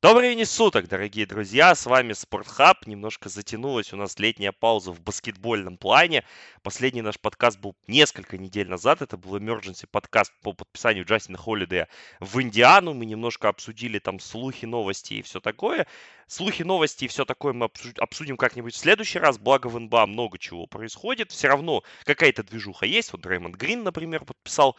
Добрый времени суток, дорогие друзья, с вами Спортхаб. Немножко затянулась у нас летняя пауза в баскетбольном плане. Последний наш подкаст был несколько недель назад. Это был emergency подкаст по подписанию Джастина Холлидея в Индиану. Мы немножко обсудили там слухи, новости и все такое. Слухи, новости и все такое мы обсудим как-нибудь в следующий раз. Благо в НБА много чего происходит. Все равно какая-то движуха есть. Вот Дреймонд Грин, например, подписал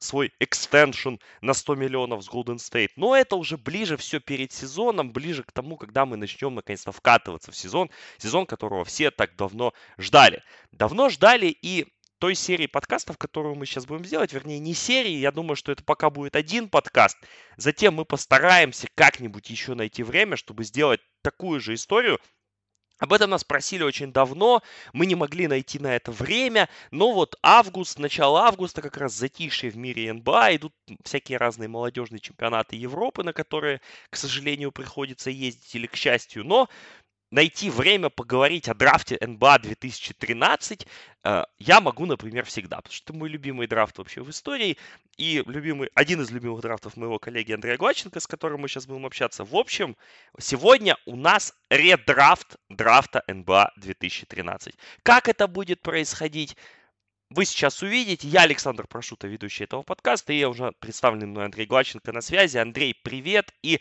свой экстеншн на 100 миллионов с Golden State. Но это уже ближе все перед сезоном, ближе к тому, когда мы начнем наконец-то вкатываться в сезон, сезон, которого все так давно ждали. Давно ждали и той серии подкастов, которую мы сейчас будем делать, вернее, не серии, я думаю, что это пока будет один подкаст. Затем мы постараемся как-нибудь еще найти время, чтобы сделать такую же историю, об этом нас просили очень давно, мы не могли найти на это время, но вот август, начало августа, как раз затишье в мире НБА, идут всякие разные молодежные чемпионаты Европы, на которые, к сожалению, приходится ездить или к счастью, но найти время поговорить о драфте НБА 2013 э, я могу, например, всегда, потому что это мой любимый драфт вообще в истории и любимый, один из любимых драфтов моего коллеги Андрея Гладченко, с которым мы сейчас будем общаться. В общем, сегодня у нас редрафт драфта НБА 2013. Как это будет происходить? Вы сейчас увидите. Я Александр Прошута, ведущий этого подкаста, и я уже представленный мной Андрей Гладченко на связи. Андрей, привет! И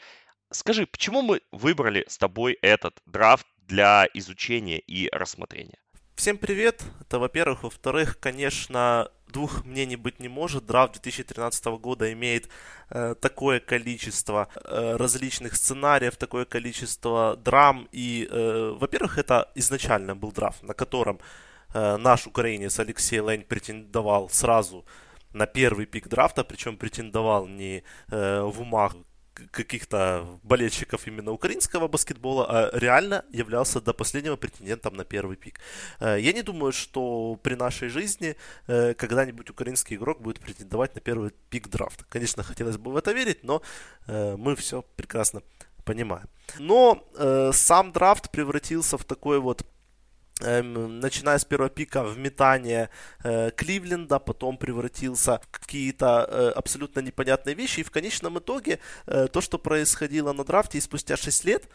Скажи, почему мы выбрали с тобой этот драфт для изучения и рассмотрения? Всем привет! Это во-первых. Во-вторых, конечно, двух мнений быть не может. Драфт 2013 года имеет э, такое количество э, различных сценариев, такое количество драм. И, э, во-первых, это изначально был драфт, на котором э, наш украинец Алексей Лень претендовал сразу на первый пик драфта, причем претендовал не э, в умах каких-то болельщиков именно украинского баскетбола, а реально являлся до последнего претендентом на первый пик. Э, я не думаю, что при нашей жизни э, когда-нибудь украинский игрок будет претендовать на первый пик драфта. Конечно, хотелось бы в это верить, но э, мы все прекрасно понимаем. Но сам драфт превратился в такой вот начиная с первого пика в метание э, Кливленда, потом превратился в какие-то э, абсолютно непонятные вещи. И в конечном итоге э, то, что происходило на драфте, и спустя 6 лет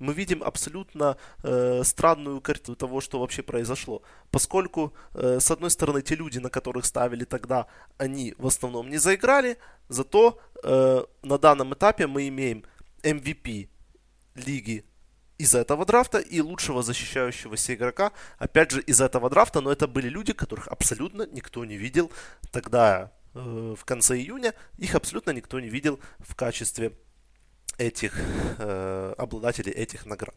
мы видим абсолютно э, странную картину того, что вообще произошло. Поскольку, э, с одной стороны, те люди, на которых ставили тогда, они в основном не заиграли, зато э, на данном этапе мы имеем MVP лиги из этого драфта и лучшего защищающегося игрока, опять же, из этого драфта, но это были люди, которых абсолютно никто не видел тогда, э, в конце июня, их абсолютно никто не видел в качестве этих э, обладателей этих наград.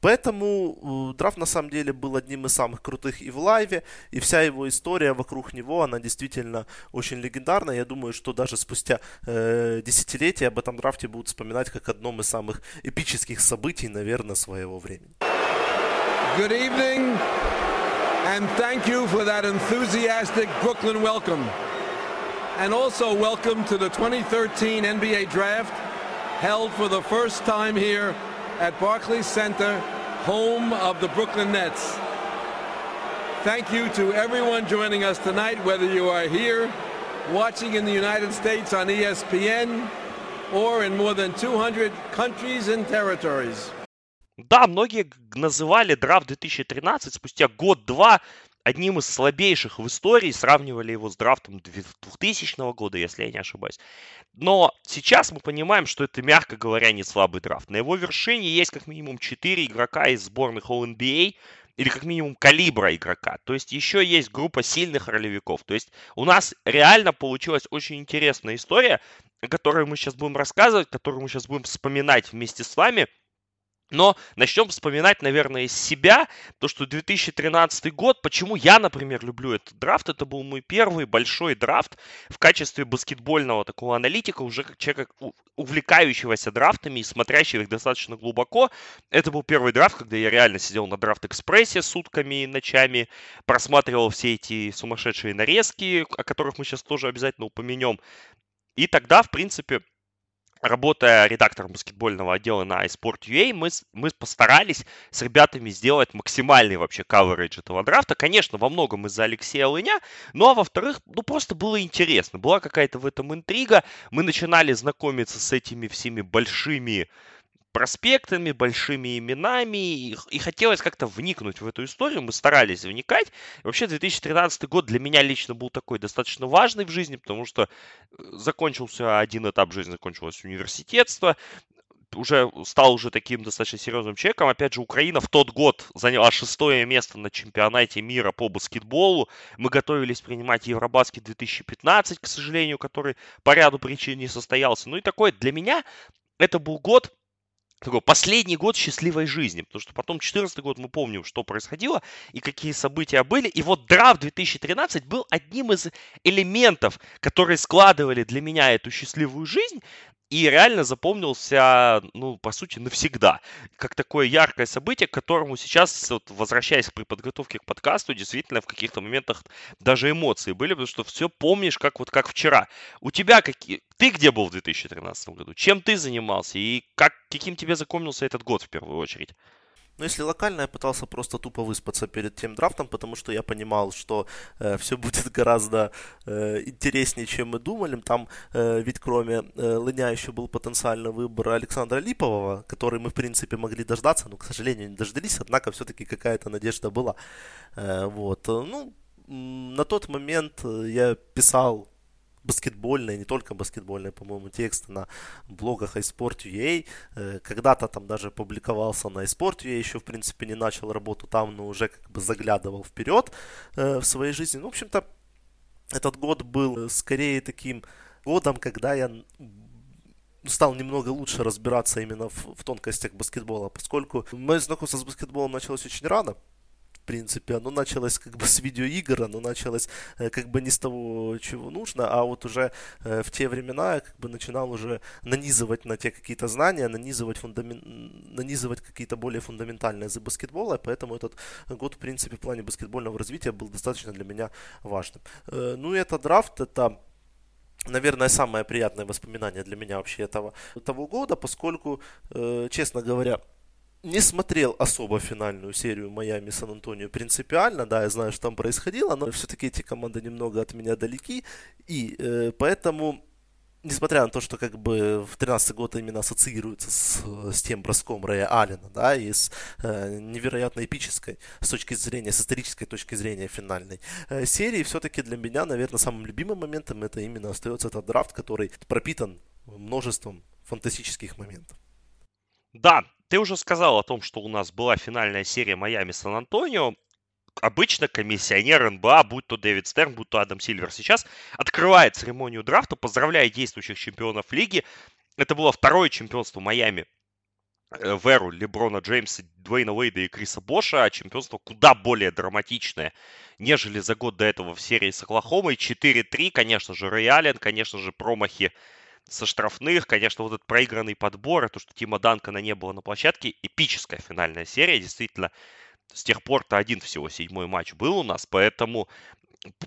Поэтому э, драфт на самом деле был одним из самых крутых и в лайве, и вся его история вокруг него, она действительно очень легендарна. Я думаю, что даже спустя э, десятилетия об этом драфте будут вспоминать как одном из самых эпических событий, наверное, своего времени. Good evening, and thank you for that enthusiastic Brooklyn welcome. And also welcome to the 2013 NBA Draft. held for the first time here at Barclays Center, home of the Brooklyn Nets. Thank you to everyone joining us tonight, whether you are here watching in the United States on ESPN or in more than 200 countries and territories. Да, многие называли драфт 2013 спустя год-два одним из слабейших в истории, сравнивали его с драфтом 2000 года, если я не ошибаюсь. Но сейчас мы понимаем, что это, мягко говоря, не слабый драфт. На его вершине есть как минимум 4 игрока из сборных All-NBA, или как минимум калибра игрока. То есть еще есть группа сильных ролевиков. То есть у нас реально получилась очень интересная история, о которой мы сейчас будем рассказывать, которую мы сейчас будем вспоминать вместе с вами – Но начнем вспоминать, наверное, из себя, то, что 2013 год, почему я, например, люблю этот драфт, это был мой первый большой драфт в качестве баскетбольного такого аналитика, уже как человека, увлекающегося драфтами и смотрящего их достаточно глубоко. Это был первый драфт, когда я реально сидел на драфт-экспрессе сутками и ночами, просматривал все эти сумасшедшие нарезки, о которых мы сейчас тоже обязательно упомянем. И тогда, в принципе, работая редактором баскетбольного отдела на iSport.ua, мы, мы постарались с ребятами сделать максимальный вообще coverage этого драфта. Конечно, во многом из-за Алексея Лыня, ну а во-вторых, ну просто было интересно. Была какая-то в этом интрига. Мы начинали знакомиться с этими всеми большими проспектами, большими именами, и, и хотелось как-то вникнуть в эту историю, мы старались вникать. И вообще 2013 год для меня лично был такой достаточно важный в жизни, потому что э, закончился один этап жизни, закончилось университетство, уже стал уже таким достаточно серьезным человеком. Опять же, Украина в тот год заняла шестое место на чемпионате мира по баскетболу. Мы готовились принимать Евробаскет 2015, к сожалению, который по ряду причин не состоялся. Ну и такой для меня это был год, такой последний год счастливой жизни, потому что потом 2014 год мы помним, что происходило и какие события были. И вот драфт 2013 был одним из элементов, которые складывали для меня эту счастливую жизнь и реально запомнился, ну, по сути, навсегда. Как такое яркое событие, к которому сейчас, вот, возвращаясь при подготовке к подкасту, действительно в каких-то моментах даже эмоции были, потому что все помнишь, как вот как вчера. У тебя какие... Ты где был в 2013 году? Чем ты занимался? И как, каким тебе запомнился этот год в первую очередь? Но если локально, я пытался просто тупо выспаться перед тем драфтом, потому что я понимал, что э, все будет гораздо э, интереснее, чем мы думали. Там э, ведь кроме э, Лыня еще был потенциальный выбор Александра Липового, который мы, в принципе, могли дождаться, но, к сожалению, не дождались, однако все-таки какая-то надежда была. Э, вот. Ну, на тот момент я писал баскетбольные, не только баскетбольные, по-моему, тексты на блогах iSport.ua. Э, когда-то там даже публиковался на iSport.ua, еще, в принципе, не начал работу там, но уже как бы заглядывал вперед э, в своей жизни. Ну, в общем-то, этот год был скорее таким годом, когда я стал немного лучше разбираться именно в, в тонкостях баскетбола, поскольку мое знакомство с баскетболом началось очень рано принципе, оно началось как бы с видеоигр, оно началось э, как бы не с того, чего нужно, а вот уже э, в те времена я как бы начинал уже нанизывать на те какие-то знания, нанизывать, фундамен... нанизывать какие-то более фундаментальные за баскетбола, поэтому этот год, в принципе, в плане баскетбольного развития был достаточно для меня важным. Э, ну и этот драфт, это наверное, самое приятное воспоминание для меня вообще этого того года, поскольку, честно говоря, не смотрел особо финальную серию Майами Сан-Антонио принципиально, да, я знаю, что там происходило, но все-таки эти команды немного от меня далеки, и э, поэтому, несмотря на то, что как бы в 13 год именно ассоциируется с, с тем броском Рэя Аллена, да, и с э, невероятно эпической, с точки зрения, с исторической точки зрения финальной э, серии, все-таки для меня, наверное, самым любимым моментом это именно остается этот драфт, который пропитан множеством фантастических моментов. Да, ты уже сказал о том, что у нас была финальная серия Майами-Сан-Антонио. Обычно комиссионер НБА, будь то Дэвид Стерн, будь то Адам Сильвер, сейчас открывает церемонию драфта, поздравляя действующих чемпионов лиги. Это было второе чемпионство Майами э, в эру Леброна Джеймса, Дуэйна Уэйда и Криса Боша, а чемпионство куда более драматичное, нежели за год до этого в серии с Оклахомой. 4-3, конечно же, Рэй Аллен, конечно же, промахи со штрафных, конечно, вот этот проигранный подбор, то, что Тима Данкона не было на площадке, эпическая финальная серия, действительно, с тех пор-то один всего седьмой матч был у нас, поэтому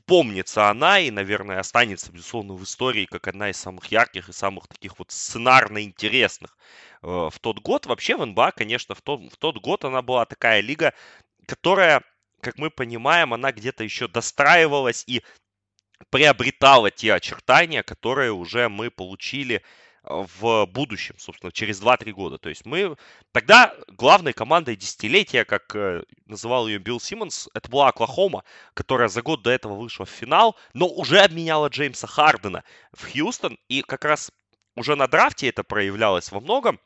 помнится она и, наверное, останется, безусловно, в истории как одна из самых ярких и самых таких вот сценарно интересных э, в тот год. Вообще в НБА, конечно, в тот, в тот год она была такая лига, которая, как мы понимаем, она где-то еще достраивалась и приобретала те очертания, которые уже мы получили э, в будущем, собственно, через 2-3 года. То есть мы... Тогда главной командой десятилетия, как э, называл ее Билл Симмонс, это была Оклахома, которая за год до этого вышла в финал, но уже обменяла Джеймса Хардена в Хьюстон. И как раз уже на драфте это проявлялось во многом.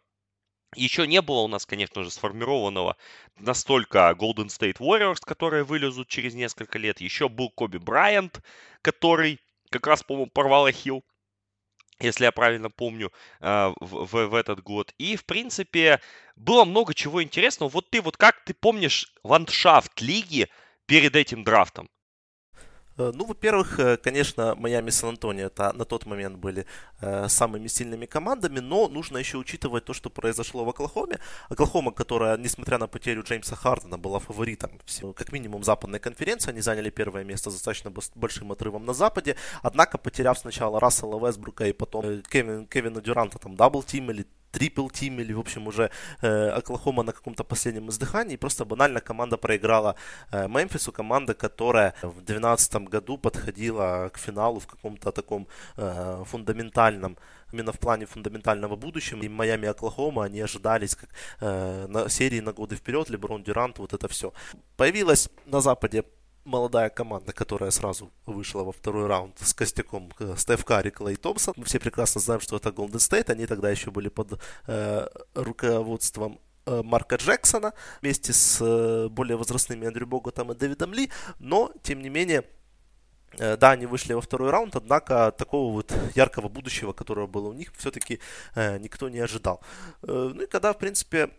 Еще не было у нас, конечно же, сформированного настолько Golden State Warriors, которые вылезут через несколько лет. Еще был Коби Брайант, который как раз, по-моему, порвал Ахилл. если я правильно помню, в, в, в этот год. И, в принципе, было много чего интересного. Вот ты вот как ты помнишь ландшафт лиги перед этим драфтом? Э, ну, во-первых, э, конечно, Майами и Сан-Антонио это на тот момент были э, самыми сильными командами, но нужно еще учитывать то, что произошло в Оклахоме. Оклахома, которая, несмотря на потерю Джеймса Хардена, была фаворитом, как минимум, западной конференции. Они заняли первое место с достаточно большим отрывом на западе. Однако, потеряв сначала Рассела Вестбрука и потом Кевин, Кевина Дюранта, там, double-team или triple team или, в общем, уже э, Оклахома на каком-то последнем издыхании. Просто банально команда проиграла э, Мемфису, команда, которая в 2012 году подходила к финалу в каком-то таком э, фундаментальном именно в плане фундаментального будущего. И Майами и Оклахома, они ожидались как э, на серии на годы вперед, Леброн Дюрант, вот это все. Появилась на Западе молодая команда, которая сразу вышла во второй раунд с костяком э, Стеф Карри, Клей Томпсон. Мы все прекрасно знаем, что это Голден Стейт. Они тогда еще были под э, руководством э, Марка Джексона вместе с э, более возрастными Андрю Боготом и Дэвидом Ли. Но, тем не менее, да, они вышли во второй раунд, однако такого вот яркого будущего, которого было у них, все-таки э, никто не ожидал. Э, ну и когда, в принципе,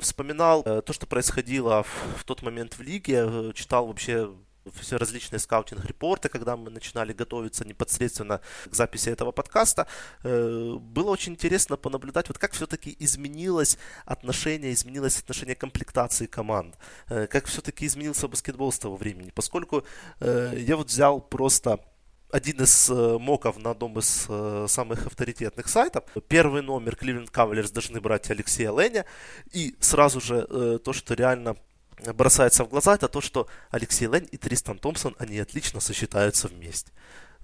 вспоминал э, то, что происходило в, в тот момент в лиге, читал вообще все различные скаутинг-репорты, когда мы начинали готовиться непосредственно к записи этого подкаста, э, было очень интересно понаблюдать, вот как все-таки изменилось отношение, изменилось отношение комплектации команд, э, как все-таки изменился баскетбол с того времени, поскольку э, я вот взял просто один из моков на одном из самых авторитетных сайтов. Первый номер Cleveland Cavaliers должны брать Алексея Леня. И сразу же то, что реально бросается в глаза, это то, что Алексей Лень и Тристан Томпсон, они отлично сочетаются вместе.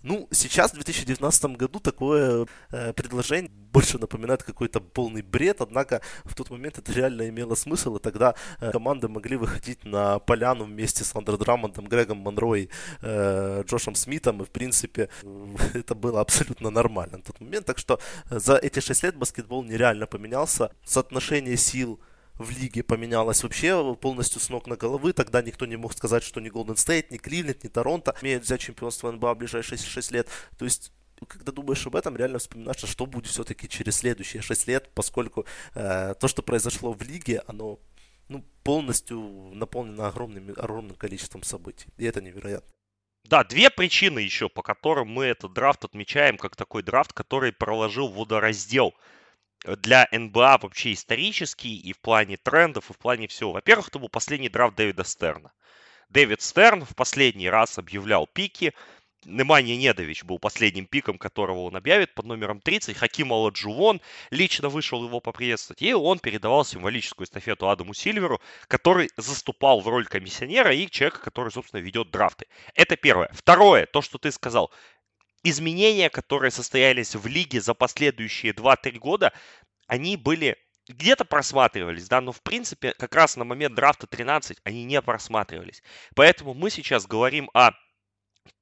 Ну, сейчас, в 2019 году, такое э, предложение больше напоминает какой-то полный бред, однако в тот момент это реально имело смысл, и тогда э, команды могли выходить на поляну вместе с Андре Драмондом, Грегом Монрой, э, Джошем Смитом, и, в принципе, это было абсолютно нормально на тот момент. Так что э, за эти 6 лет баскетбол нереально поменялся, соотношение сил в лиге поменялось вообще полностью с ног на головы. Тогда никто не мог сказать, что ни Голден Стейт, ни Кливленд, ни Торонто имеют взять чемпионство НБА в ближайшие 6 лет. То есть когда думаешь об этом, реально вспоминаешь, а что будет все-таки через следующие 6 лет, поскольку э, то, что произошло в лиге, оно ну, полностью наполнено огромным, огромным количеством событий. И это невероятно. Да, две причины еще, по которым мы этот драфт отмечаем как такой драфт, который проложил водораздел для НБА вообще исторический и в плане трендов, и в плане всего. Во-первых, это был последний драфт Дэвида Стерна. Дэвид Стерн в последний раз объявлял пики. Немания Недович был последним пиком, которого он объявит под номером 30. Хаким Аладжувон лично вышел его поприветствовать. И он передавал символическую эстафету Адаму Сильверу, который заступал в роль комиссионера и человека, который, собственно, ведет драфты. Это первое. Второе, то, что ты сказал изменения, которые состоялись в лиге за последующие 2-3 года, они были где-то просматривались, да, но в принципе как раз на момент драфта 13 они не просматривались. Поэтому мы сейчас говорим о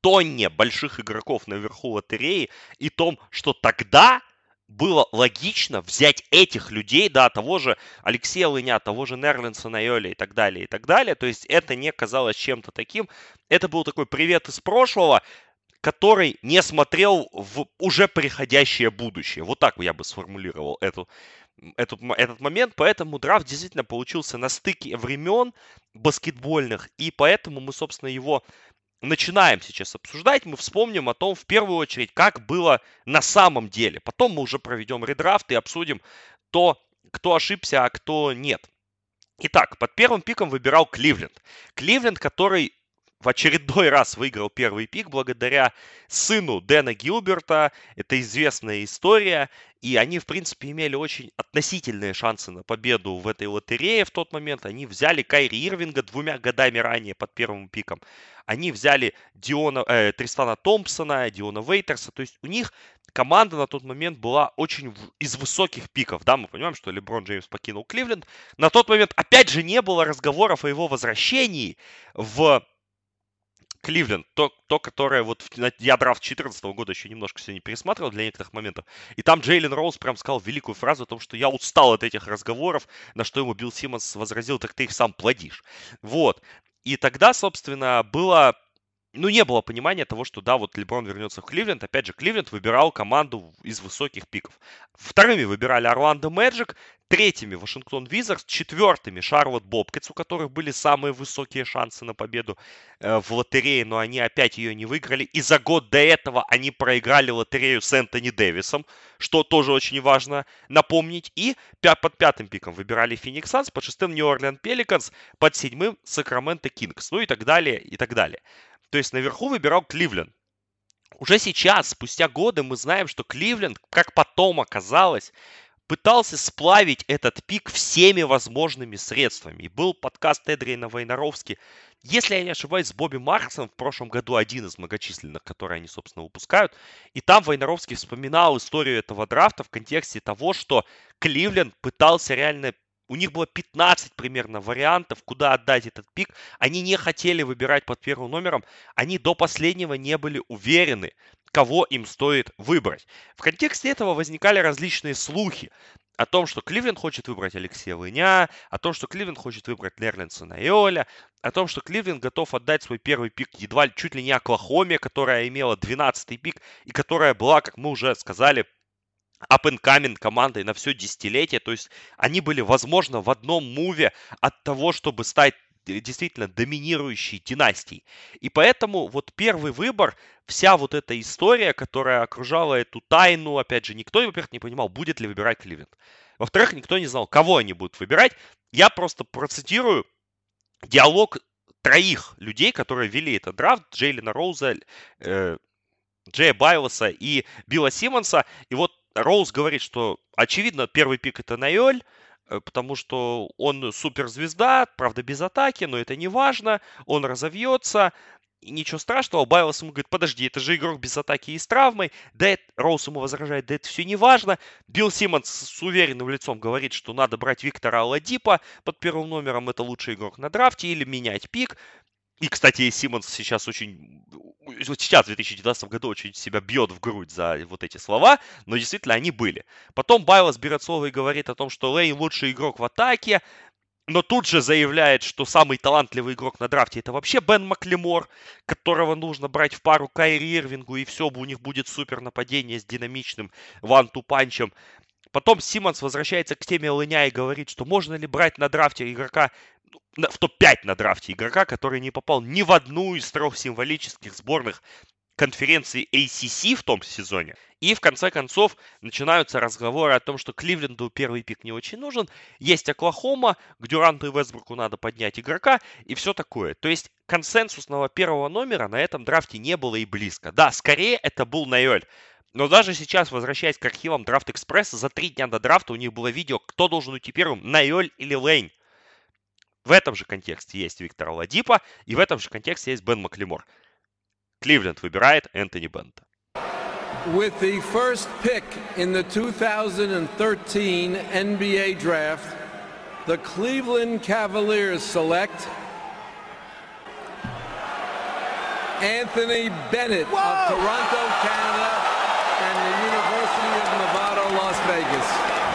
тонне больших игроков наверху лотереи и том, что тогда было логично взять этих людей, да, того же Алексея Лыня, того же Нерлинсона Йоли и так далее, и так далее. То есть это не казалось чем-то таким. Это был такой привет из прошлого, который не смотрел в уже приходящее будущее. Вот так я бы сформулировал эту, этот, этот момент. Поэтому драфт действительно получился на стыке времен баскетбольных. И поэтому мы, собственно, его начинаем сейчас обсуждать. Мы вспомним о том, в первую очередь, как было на самом деле. Потом мы уже проведем редрафт и обсудим то, кто ошибся, а кто нет. Итак, под первым пиком выбирал Кливленд. Кливленд, который в очередной раз выиграл первый пик благодаря сыну Дэна Гилберта. Это известная история. И они, в принципе, имели очень относительные шансы на победу в этой лотерее в тот момент. Они взяли Кайри Ирвинга двумя годами ранее под первым пиком. Они взяли Диона, э, Тристана Томпсона, Диона Вейтерса. То есть у них команда на тот момент была очень из высоких пиков. Да, мы понимаем, что Леброн Джеймс покинул Кливленд. На тот момент, опять же, не было разговоров о его возвращении в Кливленд, то, то которое вот я драфт 2014 года еще немножко сегодня пересматривал для некоторых моментов. И там Джейлен Роуз прям сказал великую фразу о том, что я устал от этих разговоров, на что ему Билл Симмонс возразил, так ты их сам плодишь. Вот. И тогда, собственно, было ну, не было понимания того, что, да, вот Леброн вернется в Кливленд. Опять же, Кливленд выбирал команду из высоких пиков. Вторыми выбирали Орландо Мэджик, третьими Вашингтон Визардс, четвертыми Шарлот Бобкетс, у которых были самые высокие шансы на победу э, в лотерее, но они опять ее не выиграли. И за год до этого они проиграли лотерею с Энтони Дэвисом, что тоже очень важно напомнить. И под пятым пиком выбирали Феникс Санс, под шестым Нью Орлеан Пеликанс, под седьмым Сакраменто Кингс, ну и так далее, и так далее. То есть наверху выбирал Кливленд. Уже сейчас, спустя годы, мы знаем, что Кливленд, как потом оказалось, пытался сплавить этот пик всеми возможными средствами. И был подкаст Эдриана Войнаровски, если я не ошибаюсь, с Бобби Марксом в прошлом году один из многочисленных, которые они, собственно, выпускают. И там Войнаровский вспоминал историю этого драфта в контексте того, что Кливленд пытался реально у них было 15 примерно вариантов, куда отдать этот пик. Они не хотели выбирать под первым номером. Они до последнего не были уверены, кого им стоит выбрать. В контексте этого возникали различные слухи о том, что Кливленд хочет выбрать Алексея Лыня, о том, что Кливленд хочет выбрать Нерлинсона и о том, что Кливленд готов отдать свой первый пик едва чуть ли не Оклахоме, которая имела 12-й пик и которая была, как мы уже сказали, up and coming командой на все десятилетие. То есть они были, возможно, в одном муве от того, чтобы стать действительно доминирующей династией. И поэтому вот первый выбор, вся вот эта история, которая окружала эту тайну, опять же, никто, во-первых, не понимал, будет ли выбирать Кливленд. Во-вторых, никто не знал, кого они будут выбирать. Я просто процитирую диалог троих людей, которые вели этот драфт, Джейлина Роуза, э, Джея Байлоса и Билла Симмонса. И вот Роуз говорит, что очевидно первый пик это Найоль, э, потому что он суперзвезда, правда без атаки, но это не важно, он разовьется, и ничего страшного. Байлос ему говорит, подожди, это же игрок без атаки и с травмой. Да, Роуз ему возражает, да это все не важно. Билл Симмонс с уверенным лицом говорит, что надо брать Виктора Аладипа под первым номером, это лучший игрок на драфте, или менять пик. И, кстати, Симмонс сейчас очень, сейчас, в 2019 году, очень себя бьет в грудь за вот эти слова, но действительно они были. Потом Байлос берет слово и говорит о том, что Лейн лучший игрок в атаке, но тут же заявляет, что самый талантливый игрок на драфте это вообще Бен Маклемор, которого нужно брать в пару Кайри Ирвингу, и все, у них будет супер нападение с динамичным ван-ту-панчем. Потом Симмонс возвращается к теме Лыня и говорит, что можно ли брать на драфте игрока в топ-5 на драфте игрока, который не попал ни в одну из трех символических сборных конференции ACC в том сезоне. И в конце концов начинаются разговоры о том, что Кливленду первый пик не очень нужен. Есть Оклахома, к Дюранту и Вестбруку надо поднять игрока и все такое. То есть консенсусного первого номера на этом драфте не было и близко. Да, скорее это был Найоль. Но даже сейчас, возвращаясь к архивам Драфт Экспресса, за три дня до драфта у них было видео, кто должен уйти первым, Найоль или Лейн. В этом же контексте есть Виктор Ладипа, и в этом же контексте есть Бен Маклемор. Кливленд выбирает Энтони Бента. With the first pick in the 2013 NBA draft, the Cleveland Cavaliers select Anthony Bennett Whoa! of Toronto, Canada, and the University of Nevada, Las Vegas.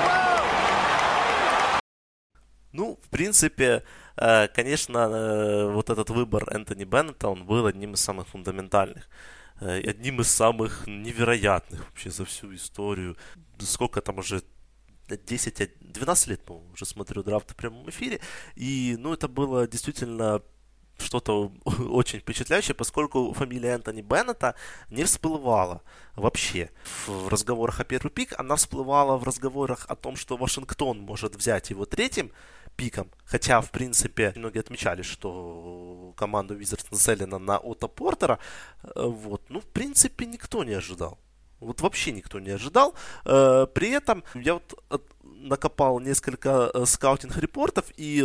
Whoa! Ну, в принципе, Э, конечно, э, вот этот выбор Энтони Беннета, он был одним из самых фундаментальных. Э, одним из самых невероятных вообще за всю историю. Сколько там уже 10, 12 лет, по уже смотрю драфт в прямом эфире. И, ну, это было действительно что-то очень впечатляющее, поскольку фамилия Энтони Беннета не всплывала вообще в разговорах о первый пик. Она всплывала в разговорах о том, что Вашингтон может взять его третьим пиком. Хотя, в принципе, многие отмечали, что команду Wizards нацелена на Отто Портера. Э, вот. Ну, в принципе, никто не ожидал. Вот вообще никто не ожидал. Э, при этом я вот накопал несколько э, скаутинг-репортов, и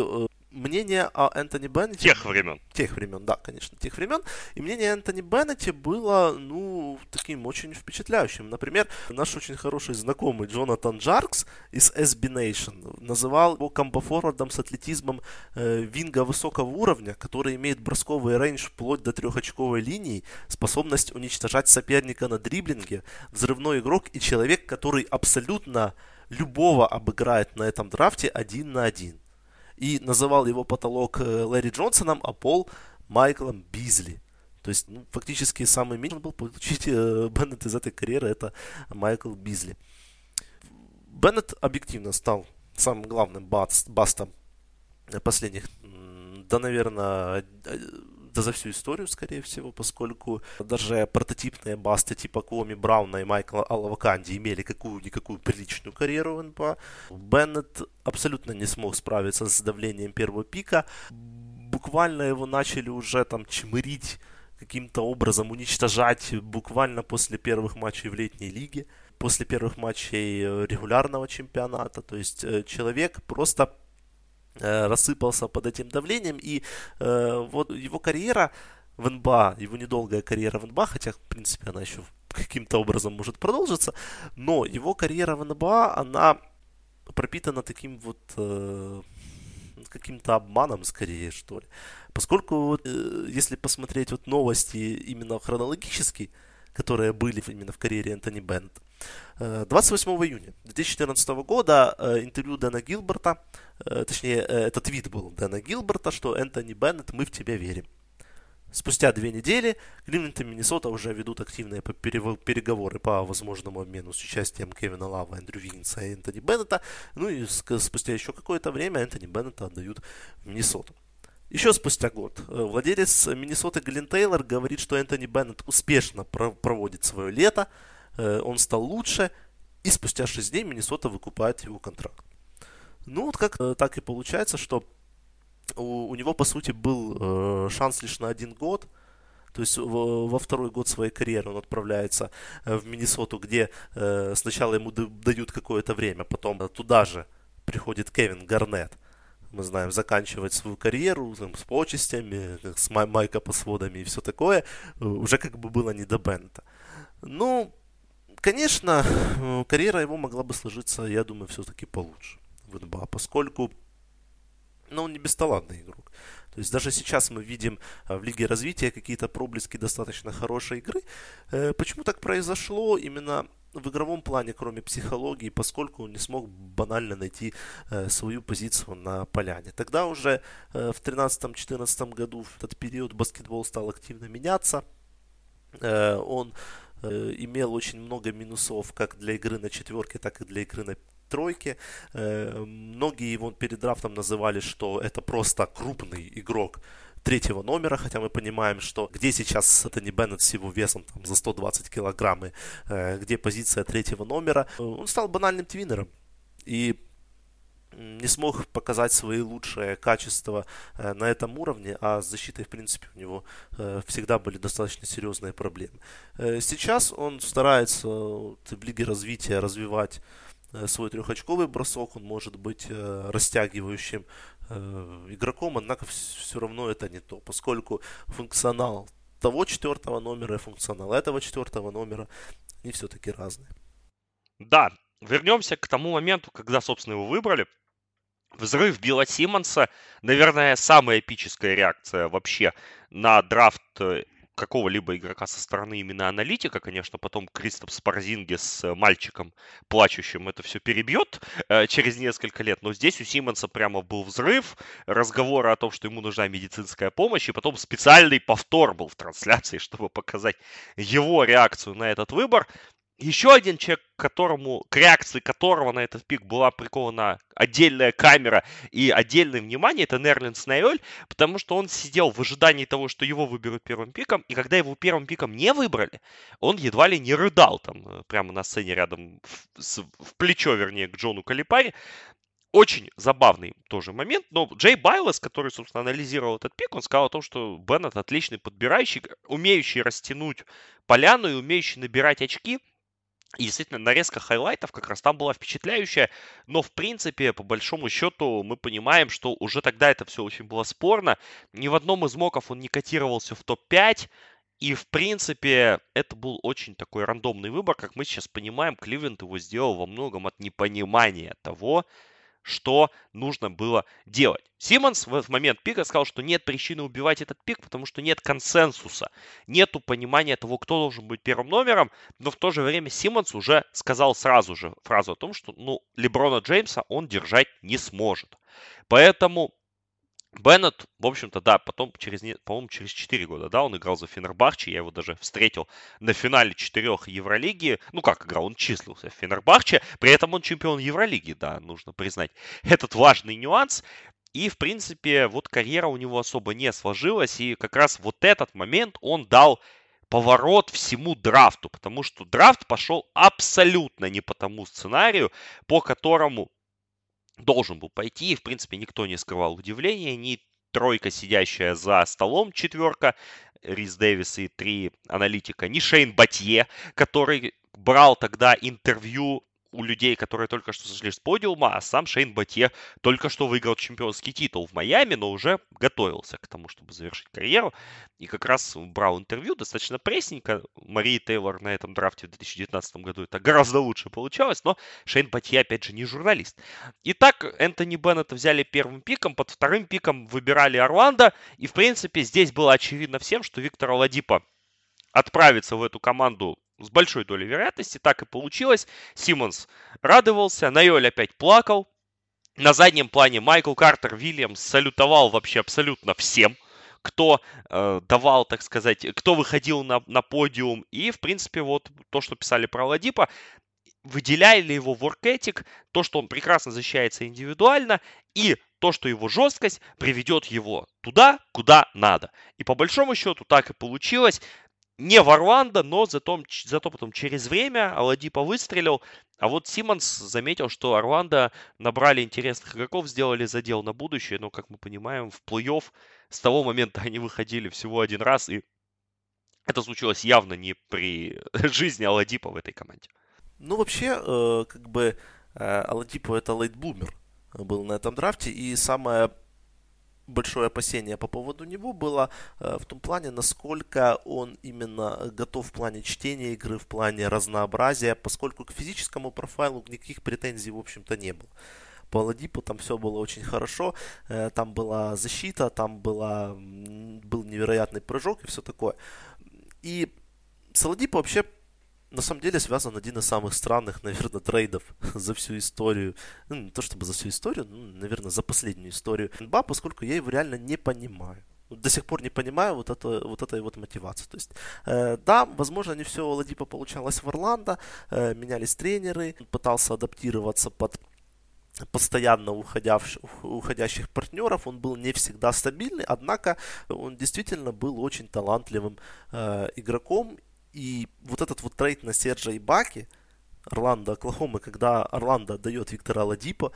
мнение о Энтони Беннете... Тех времен. Тех времен, да, конечно, тех времен. И мнение Энтони Беннете было, ну, таким очень впечатляющим. Например, наш очень хороший знакомый Джонатан Джаркс из SB Nation называл его комбофорвардом с атлетизмом э, винга высокого уровня, который имеет бросковый рейндж вплоть до трехочковой линии, способность уничтожать соперника на дриблинге, взрывной игрок и человек, который абсолютно любого обыграет на этом драфте один на один и называл его потолок э, Лэри Джонсоном, а пол Майклом Бизли. То есть, ну, фактически самый меньший был получить э, Беннет из этой карьеры, это Майкл Бизли. Беннет объективно стал самым главным баст, бастом последних, да, наверное, да за всю историю, скорее всего, поскольку даже прототипные басты типа Коми Брауна и Майкла Алаваканди имели какую-никакую приличную карьеру в НБА. Беннет абсолютно не смог справиться с давлением первого пика. Буквально его начали уже там чмырить каким-то образом уничтожать буквально после первых матчей в летней лиге, после первых матчей регулярного чемпионата. То есть э, человек просто рассыпался под этим давлением, и э, вот его карьера в НБА, его недолгая карьера в НБА, хотя, в принципе, она еще каким-то образом может продолжиться, но его карьера в НБА, она пропитана таким вот э, каким-то обманом, скорее, что ли. Поскольку, вот, э, если посмотреть вот новости именно хронологически, которые были именно в карьере Энтони Беннета, 28 э, июня 2014 года э, интервью Дэна Гилберта, э, точнее, это твит был Дэна Гилберта, что Энтони Беннет, мы в тебя верим. Спустя две недели Кливленд и Миннесота уже ведут активные переговоры по возможному обмену с участием Кевина Лава, Эндрю Виггинса и Энтони Беннета. Ну и спустя еще какое-то время Энтони Беннета отдают в Миннесоту. Еще спустя год владелец Миннесоты Глен Тейлор говорит, что Энтони Беннет успешно проводит свое лето, он стал лучше, и спустя 6 дней Миннесота выкупает его контракт. Ну, вот как э, так и получается, что у, у него, по сути, был э, шанс лишь на один год. То есть во, во второй год своей карьеры он отправляется э, в Миннесоту, где э, сначала ему дают какое-то время, потом туда же приходит Кевин Гарнетт. Мы знаем, заканчивать свою карьеру там, с почестями, с май майка по сводами и все такое, уже как бы было не до Бента. Ну, Конечно, э, карьера его могла бы сложиться, я думаю, все-таки получше в НБА, поскольку ну, он не бесталантный игрок. То есть даже сейчас мы видим э, в Лиге развития какие-то проблески достаточно хорошей игры. Э, почему так произошло именно в игровом плане, кроме психологии, поскольку он не смог банально найти свою позицию на поляне. Тогда уже в 2013-2014 году в этот период баскетбол стал активно меняться. он имел очень много минусов как для игры на четверке, так и для игры на тройке. Э, многие его перед драфтом называли, что это просто крупный игрок третьего номера, хотя мы понимаем, что где сейчас это не Беннет с его весом там, за 120 килограмм, и, э, где позиция третьего номера, он стал банальным твиннером. И не смог показать свои лучшие качества э, на этом уровне, а с защитой, в принципе, у него э, всегда были достаточно серьезные проблемы. Э, сейчас он старается в Лиге развития развивать свой трехочковый бросок, он может быть растягивающим игроком, однако все равно это не то, поскольку функционал того четвертого номера и функционал этого четвертого номера, они все-таки разные. Да, вернемся к тому моменту, когда, собственно, его выбрали. Взрыв Билла Симмонса, наверное, самая эпическая реакция вообще на драфт э, какого-либо игрока со стороны именно аналитика, конечно, потом Кристоп Спарзинги с мальчиком плачущим это все перебьет э, через несколько лет, но здесь у Симмонса прямо был взрыв, разговоры о том, что ему нужна медицинская помощь, и потом специальный повтор был в трансляции, чтобы показать его реакцию на этот выбор. Еще один человек, которому, к реакции которого на этот пик была прикована отдельная камера и отдельное внимание, это Нерленс Ноэль, потому что он сидел в ожидании того, что его выберут первым пиком, и когда его первым пиком не выбрали, он едва ли не рыдал там э, прямо на сцене рядом, в, в плечо, вернее, к Джону Калипари. Очень забавный тоже момент, но Джей Билас, который, собственно, анализировал этот пик, он сказал о том, что Беннет отличный подбирающий, умеющий растянуть поляну и умеющий набирать очки – и действительно, нарезка хайлайтов как раз там была впечатляющая, но в принципе, по большому счету, мы понимаем, что уже тогда это все очень было спорно. Ни в одном из моков он не котировался в топ-5, и, в принципе, это был очень такой рандомный выбор. Как мы сейчас понимаем, Кливленд его сделал во многом от непонимания того, что нужно было делать. Симмонс в момент пика сказал, что нет причины убивать этот пик, потому что нет консенсуса, нету понимания того, кто должен быть первым номером, но в то же время Симмонс уже сказал сразу же фразу о том, что ну, Леброна Джеймса он держать не сможет. Поэтому Беннет, в общем-то, да, потом через, по-моему, через 4 года, да, он играл за Фенербахче, я его даже встретил на финале четырех Евролиги, ну как играл, он числился в Фенербахче, при этом он чемпион Евролиги, да, нужно признать этот важный нюанс, и, в принципе, вот карьера у него особо не сложилась, и как раз вот этот момент он дал поворот всему драфту, потому что драфт пошел абсолютно не по тому сценарию, по которому должен был пойти. И, в принципе, никто не скрывал удивления. Ни тройка, сидящая за столом, четверка, Рис Дэвис и три аналитика, ни Шейн Батье, который брал тогда интервью у людей, которые только что сошли с подиума, а сам Шейн Батье только что выиграл чемпионский титул в Майами, но уже готовился к тому, чтобы завершить карьеру. И как раз брал интервью достаточно пресненько. Марии Тейлор на этом драфте в 2019 году это гораздо лучше получалось, но Шейн Батье, опять же, не журналист. Итак, Энтони Беннета взяли первым пиком, под вторым пиком выбирали Орландо, и, в принципе, здесь было очевидно всем, что Виктор Ладипа отправится в эту команду с большой долей вероятности так и получилось. Симмонс радовался, Найоль опять плакал. На заднем плане Майкл Картер Вильямс салютовал вообще абсолютно всем, кто э, давал, так сказать, кто выходил на, на подиум. И, в принципе, вот то, что писали про Ладипа, выделяли его воркетик, то, что он прекрасно защищается индивидуально, и то, что его жесткость приведет его туда, куда надо. И по большому счету так и получилось не в но зато, зато потом через время Аладипа выстрелил. А вот Симмонс заметил, что Орландо набрали интересных игроков, сделали задел на будущее. Но, как мы понимаем, в плей-офф с того момента они выходили всего один раз. И это случилось явно не при жизни Аладипа в этой команде. Ну, вообще, э, как бы э, Аладипо это лейтбумер был на этом драфте. И самое большое опасение по поводу него было э, в том плане, насколько он именно готов в плане чтения игры, в плане разнообразия, поскольку к физическому профайлу никаких претензий, в общем-то, не было. По Ладипу там все было очень хорошо, э, там была защита, там была, был невероятный прыжок и все такое. И с Ладипо вообще на самом деле связан один из самых странных, наверное, трейдов за всю историю. Ну, не то чтобы за всю историю, ну, наверное, за последнюю историю НБА, поскольку я его реально не понимаю. До сих пор не понимаю вот, это, вот этой вот мотивации. То есть, э, да, возможно, не все у Ладипа получалось в Орландо, э, менялись тренеры, пытался адаптироваться под постоянно уходящих, уходящих партнеров, он был не всегда стабильный, однако он действительно был очень талантливым э, игроком, и вот этот вот трейд на Серджа и Баки, Орландо, Оклахома, когда Орландо дает Виктора Ладипа,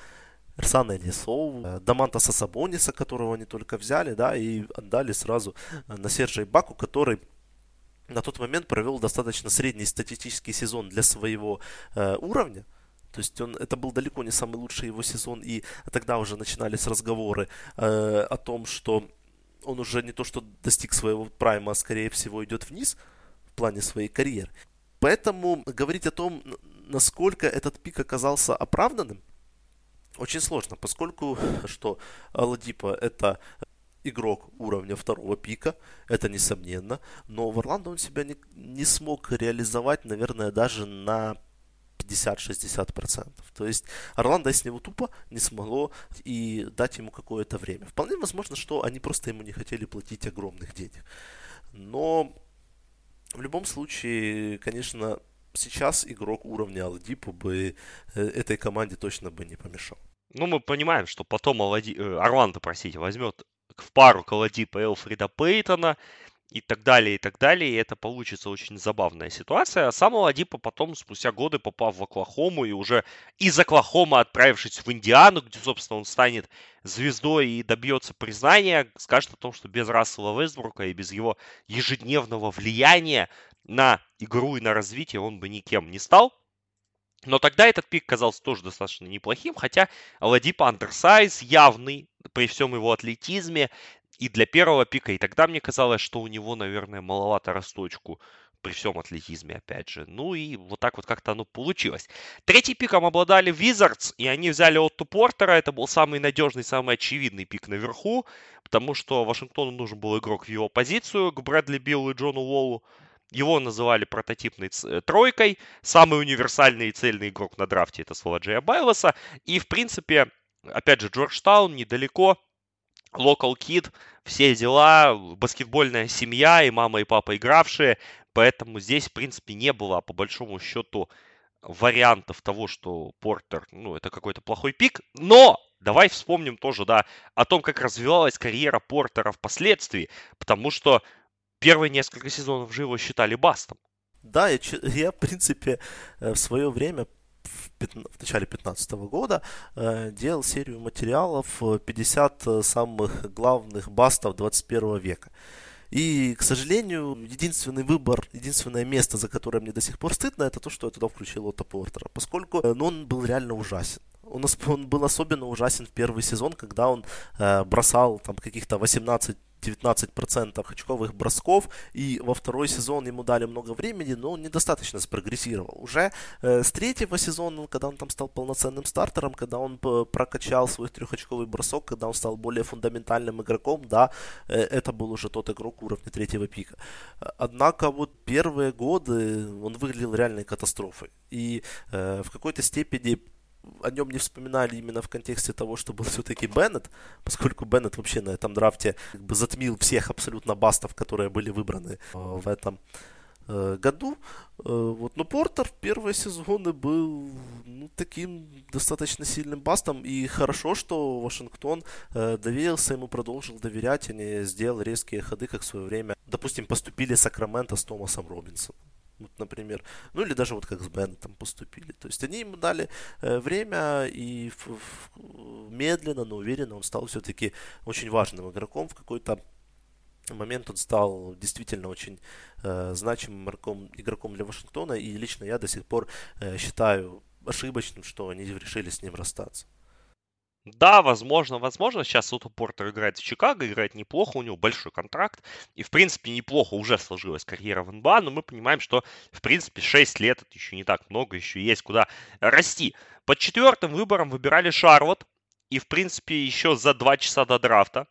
Рсана Лесову, э, Даманта Сасабониса, которого они только взяли, да, и отдали сразу э, на Серджа Баку, который на тот момент провел достаточно средний статистический сезон для своего э, уровня. То есть он, это был далеко не самый лучший его сезон, и тогда уже начинались разговоры э, о том, что он уже не то что достиг своего прайма, а скорее всего идет вниз плане своей карьеры. Поэтому говорить о том, насколько этот пик оказался оправданным, очень сложно, поскольку что Ладипа это игрок уровня второго пика, это несомненно, но в Орландо он себя не, не смог реализовать, наверное, даже на 50-60%. То есть Орландо с него тупо не смогло и дать ему какое-то время. Вполне возможно, что они просто ему не хотели платить огромных денег. Но в любом случае, конечно, сейчас игрок уровня Алдипу бы э, этой команде точно бы не помешал. Ну, мы понимаем, что потом Алади... Э, Орландо, простите, возьмет в пару к Аладипа Элфрида Пейтона, и так далее, и так далее. И это получится очень забавная ситуация. А сам Аладипа потом, спустя годы, попав в Оклахому и уже из Оклахома отправившись в Индиану, где, собственно, он станет звездой и добьется признания, скажет о том, что без Рассела Вестбрука и без его ежедневного влияния на игру и на развитие он бы никем не стал. Но тогда этот пик казался тоже достаточно неплохим, хотя Аладипа андерсайз явный при всем его атлетизме, и для первого пика. И тогда мне казалось, что у него, наверное, маловато росточку при всем атлетизме, опять же. Ну и вот так вот как-то оно получилось. Третий пиком обладали Wizards, и они взяли Отту Портера. Это был самый надежный, самый очевидный пик наверху, потому что Вашингтону нужен был игрок в его позицию, к Брэдли Биллу и Джону Уоллу. Его называли прототипной ц- тройкой. Самый универсальный и цельный игрок на драфте это слово Джея Байлоса. И, в принципе, опять же, Джорджтаун недалеко local kid, все дела, баскетбольная семья и мама и папа игравшие, поэтому здесь, в принципе, не было, по большому счету, вариантов того, что Портер, ну, это какой-то плохой пик, но давай вспомним тоже, да, о том, как развивалась карьера Портера впоследствии, потому что первые несколько сезонов же его считали бастом. Да, я, я в принципе, э, в свое время в, начале 2015 года э, делал серию материалов 50 э, самых главных бастов 21 века. И, к сожалению, единственный выбор, единственное место, за которое мне до сих пор стыдно, это то, что я туда включил Отто Портера. Поскольку ну, он был реально ужасен. Он, он был особенно ужасен в первый сезон, когда он э, бросал там каких-то 18 19% очковых бросков, и во второй сезон ему дали много времени, но он недостаточно спрогрессировал. Уже э, с третьего сезона, когда он там стал полноценным стартером, когда он прокачал свой трехочковый бросок, когда он стал более фундаментальным игроком, да, э, это был уже тот игрок уровня третьего пика. Однако вот первые годы он выглядел реальной катастрофой. И э, в какой-то степени о нем не вспоминали именно в контексте того, что был все-таки Беннет, поскольку Беннет вообще на этом драфте как бы затмил всех абсолютно бастов, которые были выбраны э, в этом э, году. Э, вот, но Портер в первые сезоны был ну, таким достаточно сильным бастом, и хорошо, что Вашингтон доверился ему, продолжил доверять, а не сделал резкие ходы, как в свое время, допустим, поступили Сакраменто с Томасом Робинсоном вот, например, ну или даже вот как с Беннетом поступили. То есть они ему дали э, время и в, в, медленно, но уверенно он стал все-таки очень важным игроком в какой-то момент он стал действительно очень э, значимым игроком, игроком для Вашингтона, и лично я до сих пор э, считаю ошибочным, что они решили с ним расстаться. Да, возможно, возможно. Сейчас Отто Портер играет в Чикаго, играет неплохо, у него большой контракт. И, в принципе, неплохо уже сложилась карьера в НБА, но мы понимаем, что, в принципе, 6 лет это еще не так много, еще есть куда расти. Под четвертым выбором выбирали Шарлот. И, в принципе, еще за 2 часа до драфта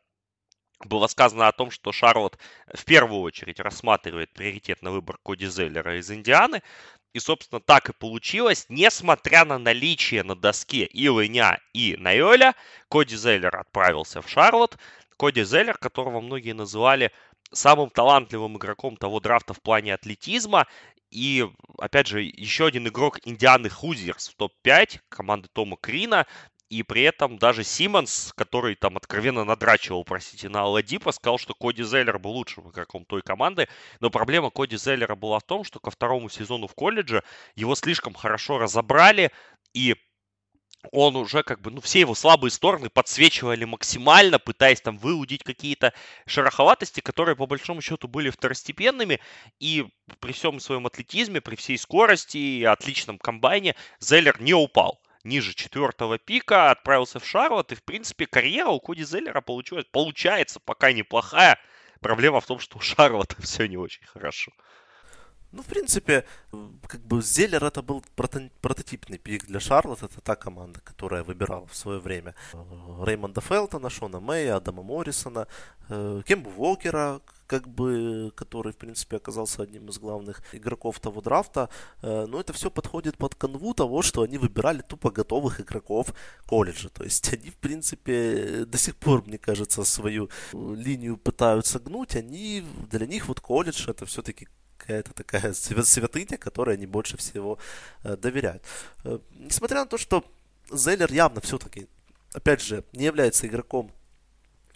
было сказано о том, что Шарлот в первую очередь рассматривает приоритет на выбор Коди Зеллера из Индианы. И, собственно, так и получилось. Несмотря на наличие на доске и Лыня, и Найоля, Коди Зеллер отправился в Шарлот. Коди Зеллер, которого многие называли самым талантливым игроком того драфта в плане атлетизма. И, опять же, еще один игрок Индианы Хузерс в топ-5 команды Тома Крина. И при этом даже Симмонс, который там откровенно надрачивал, простите, на Аладипа, сказал, что Коди Зеллер был лучшим игроком той команды. Но проблема Коди Зеллера была в том, что ко второму сезону в колледже его слишком хорошо разобрали, и он уже как бы, ну, все его слабые стороны подсвечивали максимально, пытаясь там выудить какие-то шероховатости, которые по большому счету были второстепенными. И при всем своем атлетизме, при всей скорости и отличном комбайне Зеллер не упал ниже четвертого пика, отправился в Шарлот, и, в принципе, карьера у Коди Зеллера получилась, получается пока неплохая. Проблема в том, что у Шарлота все не очень хорошо. Ну, в принципе, как бы Зеллер это был прото- прототипный пик для Шарлотта. Это та команда, которая выбирала в свое время э, Реймонда Фелтона, Шона Мэя, Адама Моррисона, э, Кембу Уокера, как бы, который, в принципе, оказался одним из главных игроков того драфта. Э, но это все подходит под канву того, что они выбирали тупо готовых игроков колледжа. То есть они, в принципе, до сих пор, мне кажется, свою линию пытаются гнуть. Они, для них вот колледж это все-таки какая-то такая святыня, которой они больше всего э, доверяют. Э, несмотря на то, что Зеллер явно все-таки, опять же, не является игроком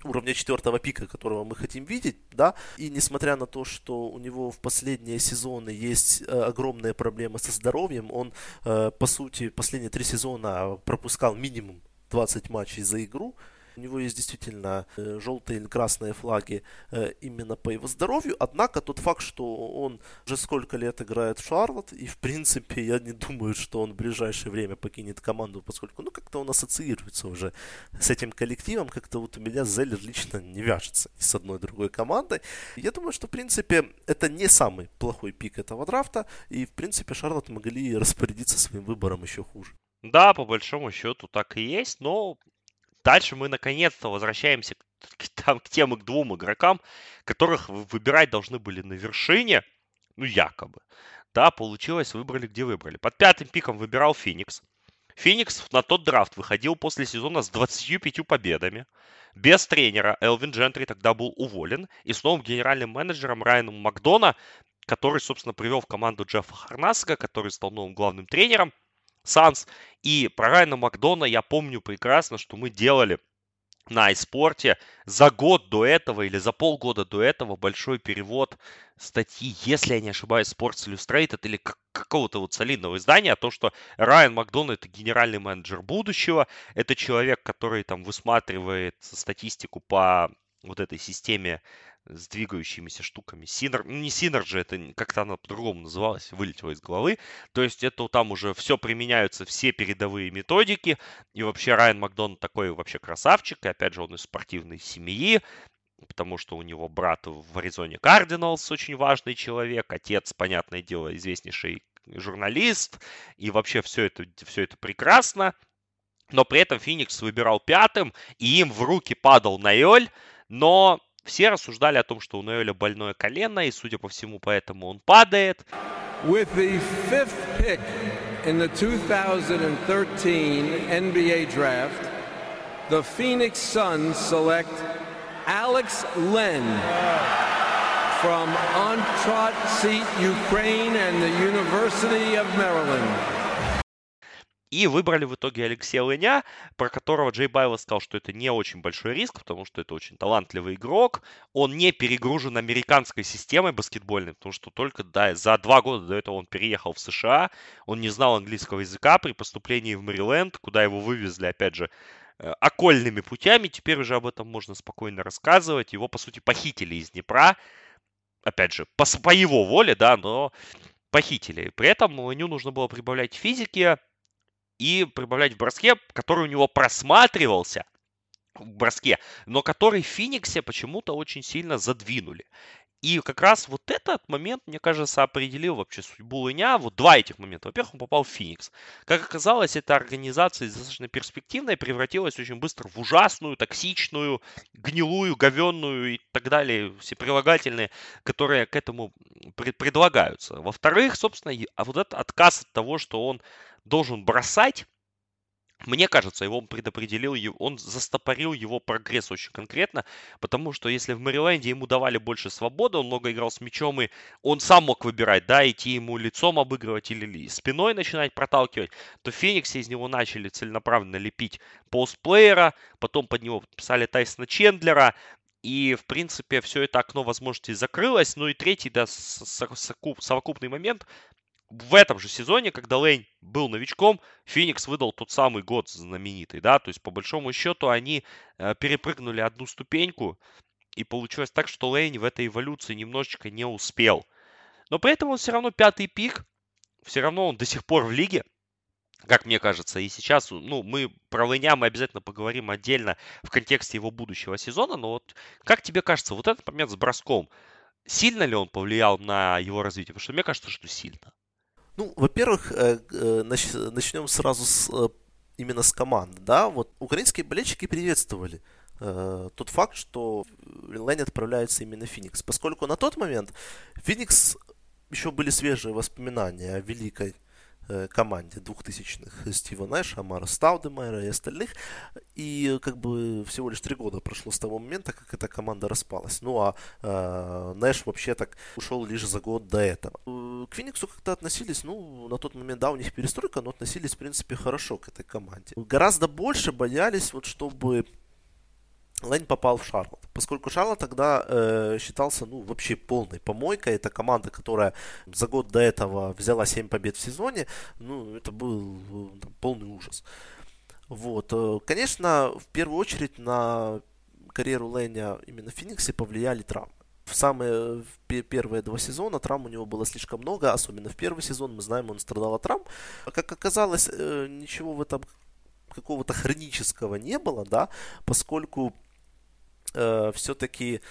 уровня четвертого пика, которого мы хотим видеть, да, и несмотря на то, что у него в последние сезоны есть э, огромные проблемы со здоровьем, он, по сути, последние три сезона пропускал минимум 20 матчей за игру, у него есть действительно э, желтые или красные флаги э, именно по его здоровью. Однако тот факт, что он уже сколько лет играет в Шарлот, и в принципе я не думаю, что он в ближайшее время покинет команду, поскольку ну как-то он ассоциируется уже с этим коллективом, как-то вот у меня Зеллер лично не вяжется ни с одной другой командой. Я думаю, что в принципе это не самый плохой пик этого драфта, и в принципе Шарлот могли распорядиться своим выбором еще хуже. Да, по большому счету так и есть, но Дальше мы наконец-то возвращаемся к, там, к тем к двум игрокам, которых выбирать должны были на вершине, ну якобы. Да, получилось, выбрали, где выбрали. Под пятым пиком выбирал Феникс. Феникс на тот драфт выходил после сезона с 25 победами. без тренера. Элвин Джентри тогда был уволен. И с новым генеральным менеджером Райаном Макдона, который, собственно, привел в команду Джеффа Харнасика, который стал новым главным тренером Санс. И про Райана Макдона я помню прекрасно, что мы делали на iSport за год до этого или за полгода до этого большой перевод статьи, если я не ошибаюсь, Sports Illustrated или какого-то вот солидного издания, о том, что Райан Макдон это генеральный менеджер будущего, это человек, который там высматривает статистику по вот этой системе с двигающимися штуками. Синер, ну не Synergy, это как-то она по-другому называлась, вылетела из головы. То есть это там уже все применяются, все передовые методики. И вообще Райан Макдона такой вообще красавчик. И опять же он из спортивной семьи, потому что у него брат в Аризоне Кардиналс очень важный человек. Отец, понятное дело, известнейший журналист. И вообще все это, все это прекрасно. Но при этом Феникс выбирал пятым, и им в руки падал Найоль. Но все рассуждали о том, что у Ноэля больное колено, и, судя по всему, поэтому он падает. With the fifth pick in the 2013 NBA draft, the Phoenix Suns select Alex Len from Antrat Seat, Ukraine and the University of Maryland. И выбрали в итоге Алексея Лыня, про которого Джей Байло сказал, что это не очень большой риск, потому что это очень талантливый игрок. Он не перегружен американской системой баскетбольной, потому что только да, за два года до этого он переехал в США. Он не знал английского языка при поступлении в Мэриленд, куда его вывезли, опять же, э, окольными путями. Теперь уже об этом можно спокойно рассказывать. Его, по сути, похитили из Днепра. Опять же, по, по его воле, да, но похитили. При этом Лыню нужно было прибавлять физики, и прибавлять в броске, который у него просматривался в броске, но который в Фениксе почему-то очень сильно задвинули. И как раз вот этот момент, мне кажется, определил вообще судьбу Лыня. Вот два этих момента. Во-первых, он попал в Феникс. Как оказалось, эта организация достаточно перспективная превратилась очень быстро в ужасную, токсичную, гнилую, говенную и так далее, все прилагательные, которые к этому предлагаются. Во-вторых, собственно, а вот этот отказ от того, что он должен бросать, мне кажется, его предопределил, он застопорил его прогресс очень конкретно, потому что если в Мэриленде ему давали больше свободы, он много играл с мячом, и он сам мог выбирать, да, идти ему лицом обыгрывать или спиной начинать проталкивать, то в Фениксе из него начали целенаправленно лепить постплеера, потом под него подписали Тайсона Чендлера, и, в принципе, все это окно возможностей закрылось. Ну и третий, да, совокупный момент в этом же сезоне, когда Лейн был новичком, Феникс выдал тот самый год знаменитый, да, то есть по большому счету они э, перепрыгнули одну ступеньку, и получилось так, что Лейн в этой эволюции немножечко не успел. Но при этом он все равно пятый пик, все равно он до сих пор в лиге, как мне кажется, и сейчас, ну, мы про Лэня мы обязательно поговорим отдельно в контексте его будущего сезона, но вот как тебе кажется, вот этот момент с броском, сильно ли он повлиял на его развитие? Потому что мне кажется, что сильно. Ну, во-первых, э, э, начнем сразу с, э, именно с команды. Да? Вот украинские болельщики приветствовали тот факт, что Лэнь отправляется именно в Феникс. Поскольку на тот момент Феникс еще были свежие воспоминания о великой команде двухтысячных Стива Нэша, Амара Стаудемайера и остальных. И как бы всего лишь три года прошло с того момента, как эта команда распалась. Ну а э, Нэш вообще так ушел лишь за год до этого. Э, к Фениксу как-то относились, ну, на тот момент, да, у них перестройка, но относились, в принципе, хорошо к этой команде. Гораздо больше боялись, вот чтобы Лэнь попал в Шарлот. Поскольку Шарлот тогда э, считался, ну, вообще полной помойкой. Это команда, которая за год до этого взяла 7 побед в сезоне. Ну, это был э, там, полный ужас. Вот. Э, конечно, в первую очередь на карьеру Лэня именно в Фениксе повлияли травмы. В самые в первые два сезона травм у него было слишком много, особенно в первый сезон, мы знаем, он страдал от травм. А как оказалось, э, ничего в этом какого-то хронического не было, да, поскольку э, все-таки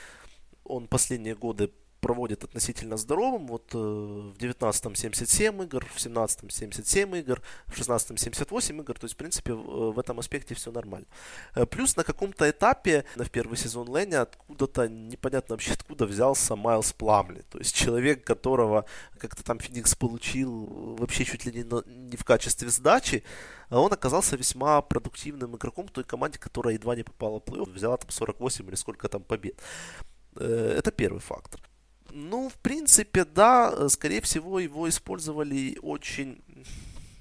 он последние годы проводит относительно здоровым. Вот э, в 19-м 77 игр, в 17-м 77 игр, в 16-м 78 игр. То есть, в принципе, в, в этом аспекте все нормально. Э, плюс на каком-то этапе в первый сезон Леня откуда-то, непонятно вообще откуда взялся Майлз Пламли. То есть человек, которого как-то там Феникс получил вообще чуть ли не, на, не в качестве сдачи, а он оказался весьма продуктивным игроком той команде, которая едва не попала в плей-офф, взяла там 48 или сколько там побед. Э, это первый фактор. Ну, в принципе, да, скорее всего, его использовали очень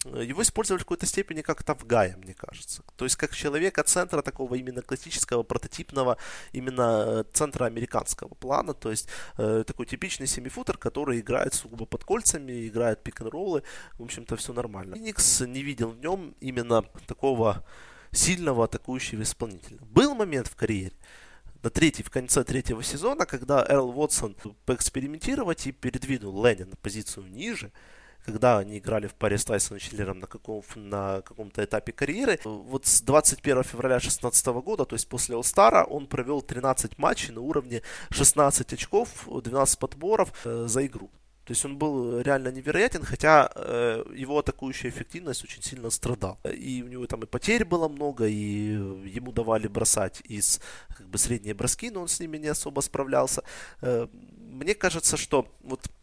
его использовали в какой-то степени как Тавгая, мне кажется. То есть как человека центра такого именно классического, прототипного, именно э, центра американского плана. То есть э, такой типичный семифутер, который играет сугубо под кольцами, играет пик-н-роллы. В общем-то, все нормально. Феникс не видел в нем именно такого сильного атакующего исполнителя. Был момент в карьере, на третий, в конце третьего сезона, когда Эрл Уотсон поэкспериментировать и передвинул Ленни на позицию ниже, когда они играли в паре с Тайсоном Чиллером на, каком, на каком-то этапе карьеры. Вот с 21 февраля 2016 года, то есть после All-Star, он провел 13 матчей на уровне 16 очков, 12 подборов э, за игру. То есть он был реально невероятен, хотя э, его атакующая эффективность очень сильно страдала. И у него там и потерь было много, и ему давали бросать из как бы средние броски, но он с ними не особо справлялся. Э, мне кажется, что вот Э,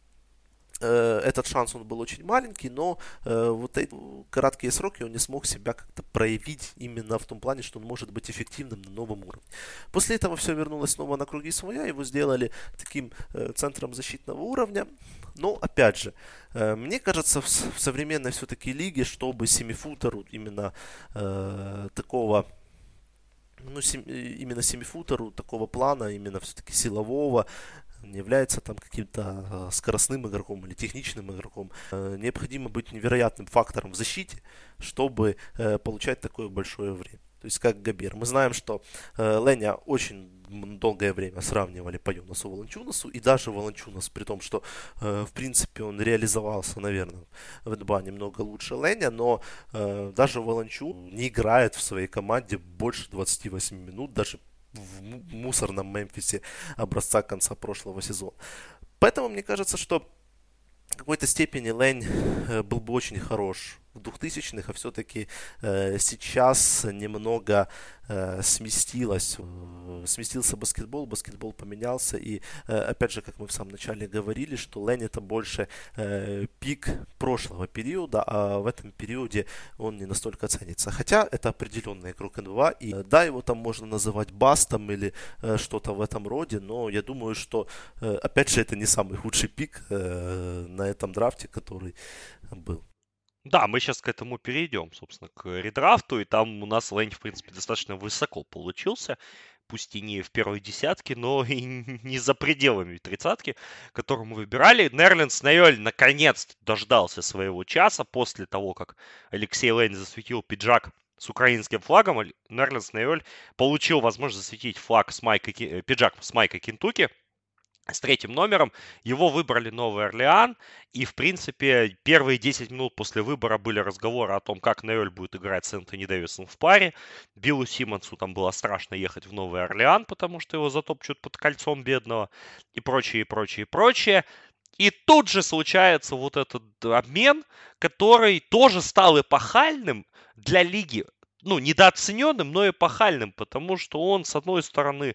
этот шанс он был очень маленький, но э, вот эти короткие сроки он не смог себя как-то проявить именно в том плане, что он может быть эффективным на новом уровне. После этого все вернулось снова на круги своя, его сделали таким э, центром защитного уровня. Но опять же, э, мне кажется, в, в современной все-таки лиге, чтобы семифутеру именно э, такого ну, сем, именно семифутеру такого плана, именно все-таки силового, не является там каким-то а, скоростным игроком или техничным игроком. Э, необходимо быть невероятным фактором в защите, чтобы э, получать такое большое время. То есть как Габер. Мы знаем, что э, Леня очень долгое время сравнивали по Юнасу Волончунасу, и даже Волончунас, при том, что э, в принципе он реализовался, наверное, в НБА немного лучше Леня, но э, даже Волончун не играет в своей команде больше 28 минут, даже в мусорном Мемфисе образца конца прошлого сезона. Поэтому мне кажется, что в какой-то степени Лэнь э, был бы очень хорош 2000-х, а все-таки э, сейчас немного э, сместилось, э, сместился баскетбол, баскетбол поменялся, и э, опять же, как мы в самом начале говорили, что Лэнь это больше э, пик прошлого периода, а в этом периоде он не настолько ценится. Хотя это определенный игрок НБА, и э, да, его там можно называть бастом или э, что-то в этом роде, но я думаю, что э, опять же это не самый худший пик э, на этом драфте, который был. Да, мы сейчас к этому перейдем, собственно, к редрафту, и там у нас Лэнь, в принципе, достаточно высоко получился, пусть и не в первой десятке, но и не за пределами тридцатки, которую мы выбирали. Нерлинс Найоль наконец дождался своего часа после того, как Алексей Лэнь засветил пиджак с украинским флагом. Нерлинс Найоль получил возможность засветить флаг с майкой, э, пиджак с майкой Кентуки – с третьим номером. Его выбрали Новый Орлеан. И, в принципе, первые 10 минут после выбора были разговоры о том, как Нейоль будет играть с Энтони Дэвисом в паре. Биллу Симмонсу там было страшно ехать в Новый Орлеан, потому что его затопчут под кольцом бедного. И прочее, и прочее, и прочее. И тут же случается вот этот обмен, который тоже стал эпохальным для лиги. Ну, недооцененным, но эпохальным, потому что он, с одной стороны,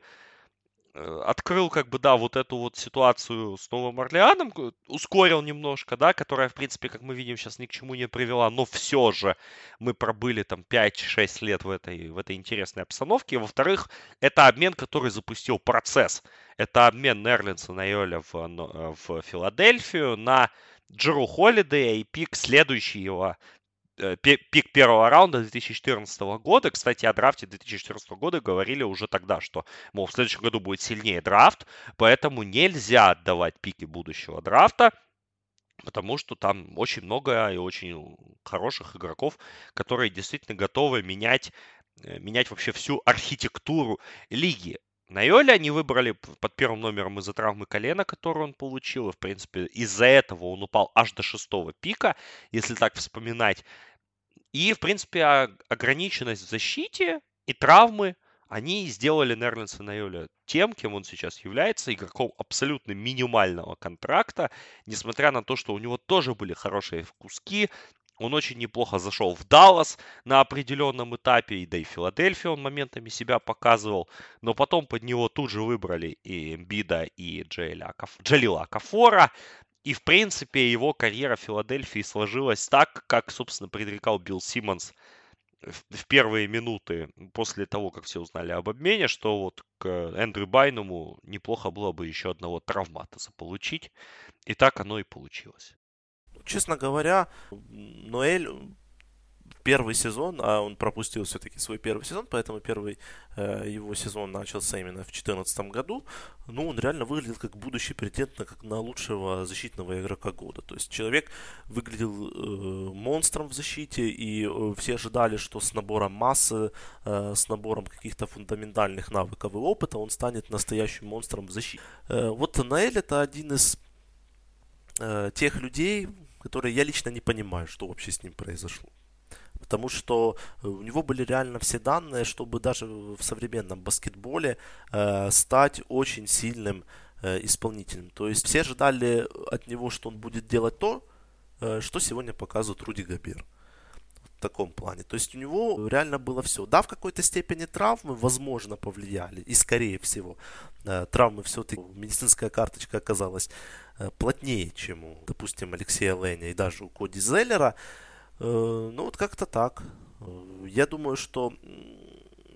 открыл, как бы, да, вот эту вот ситуацию с Новым Орлеаном, ускорил немножко, да, которая, в принципе, как мы видим, сейчас ни к чему не привела, но все же мы пробыли там 5-6 лет в этой, в этой интересной обстановке. во-вторых, это обмен, который запустил процесс. Это обмен Нерлинса на Йоля в, э, в Филадельфию на Джеру Холидея и пик следующего Э, пик первого раунда 2014 года. Кстати, о драфте 2014 года говорили уже тогда, что, мол, в следующем году будет сильнее драфт, поэтому нельзя отдавать пики будущего драфта, потому что там очень много и очень хороших игроков, которые действительно готовы менять, э, менять вообще всю архитектуру лиги. На Йоле они выбрали под первым номером из-за травмы колена, которую он получил. И, в принципе, из-за этого он упал аж до шестого пика, если так вспоминать. И, в принципе, ограниченность в защите и травмы они сделали Нерлинса Найоля тем, кем он сейчас является, игроком абсолютно минимального контракта, несмотря на то, что у него тоже были хорошие куски, он очень неплохо зашел в Даллас на определенном этапе, и да и Филадельфию он моментами себя показывал, но потом под него тут же выбрали и Эмбида, и Джейля, Джалила Кафора, и, в принципе, его карьера в Филадельфии сложилась так, как, собственно, предрекал Билл Симмонс в первые минуты после того, как все узнали об обмене, что вот к Эндрю Байному неплохо было бы еще одного травмата заполучить. И так оно и получилось. Честно говоря, Ноэль первый сезон, а он пропустил все-таки свой первый сезон, поэтому первый э, его сезон начался именно в 2014 году. Ну, он реально выглядел как будущий претендент на, как на лучшего защитного игрока года. То есть человек выглядел э, монстром в защите, и э, все ожидали, что с набором массы, э, с набором каких-то фундаментальных навыков и опыта он станет настоящим монстром в защите. Э, вот Наэль это один из э, тех людей, которые я лично не понимаю, что вообще с ним произошло потому что э, у него были реально все данные, чтобы даже в современном баскетболе э, стать очень сильным э, исполнителем. То есть все ожидали от него, что он будет делать то, э, что сегодня показывает Руди Габер таком плане. То есть у него реально было все. Да, в какой-то степени травмы, возможно, повлияли. И скорее всего, э, травмы все-таки, медицинская карточка оказалась э, плотнее, чем у, допустим, Алексея Леня и даже у Коди Зеллера. Э, ну, вот как-то так. Я думаю, что,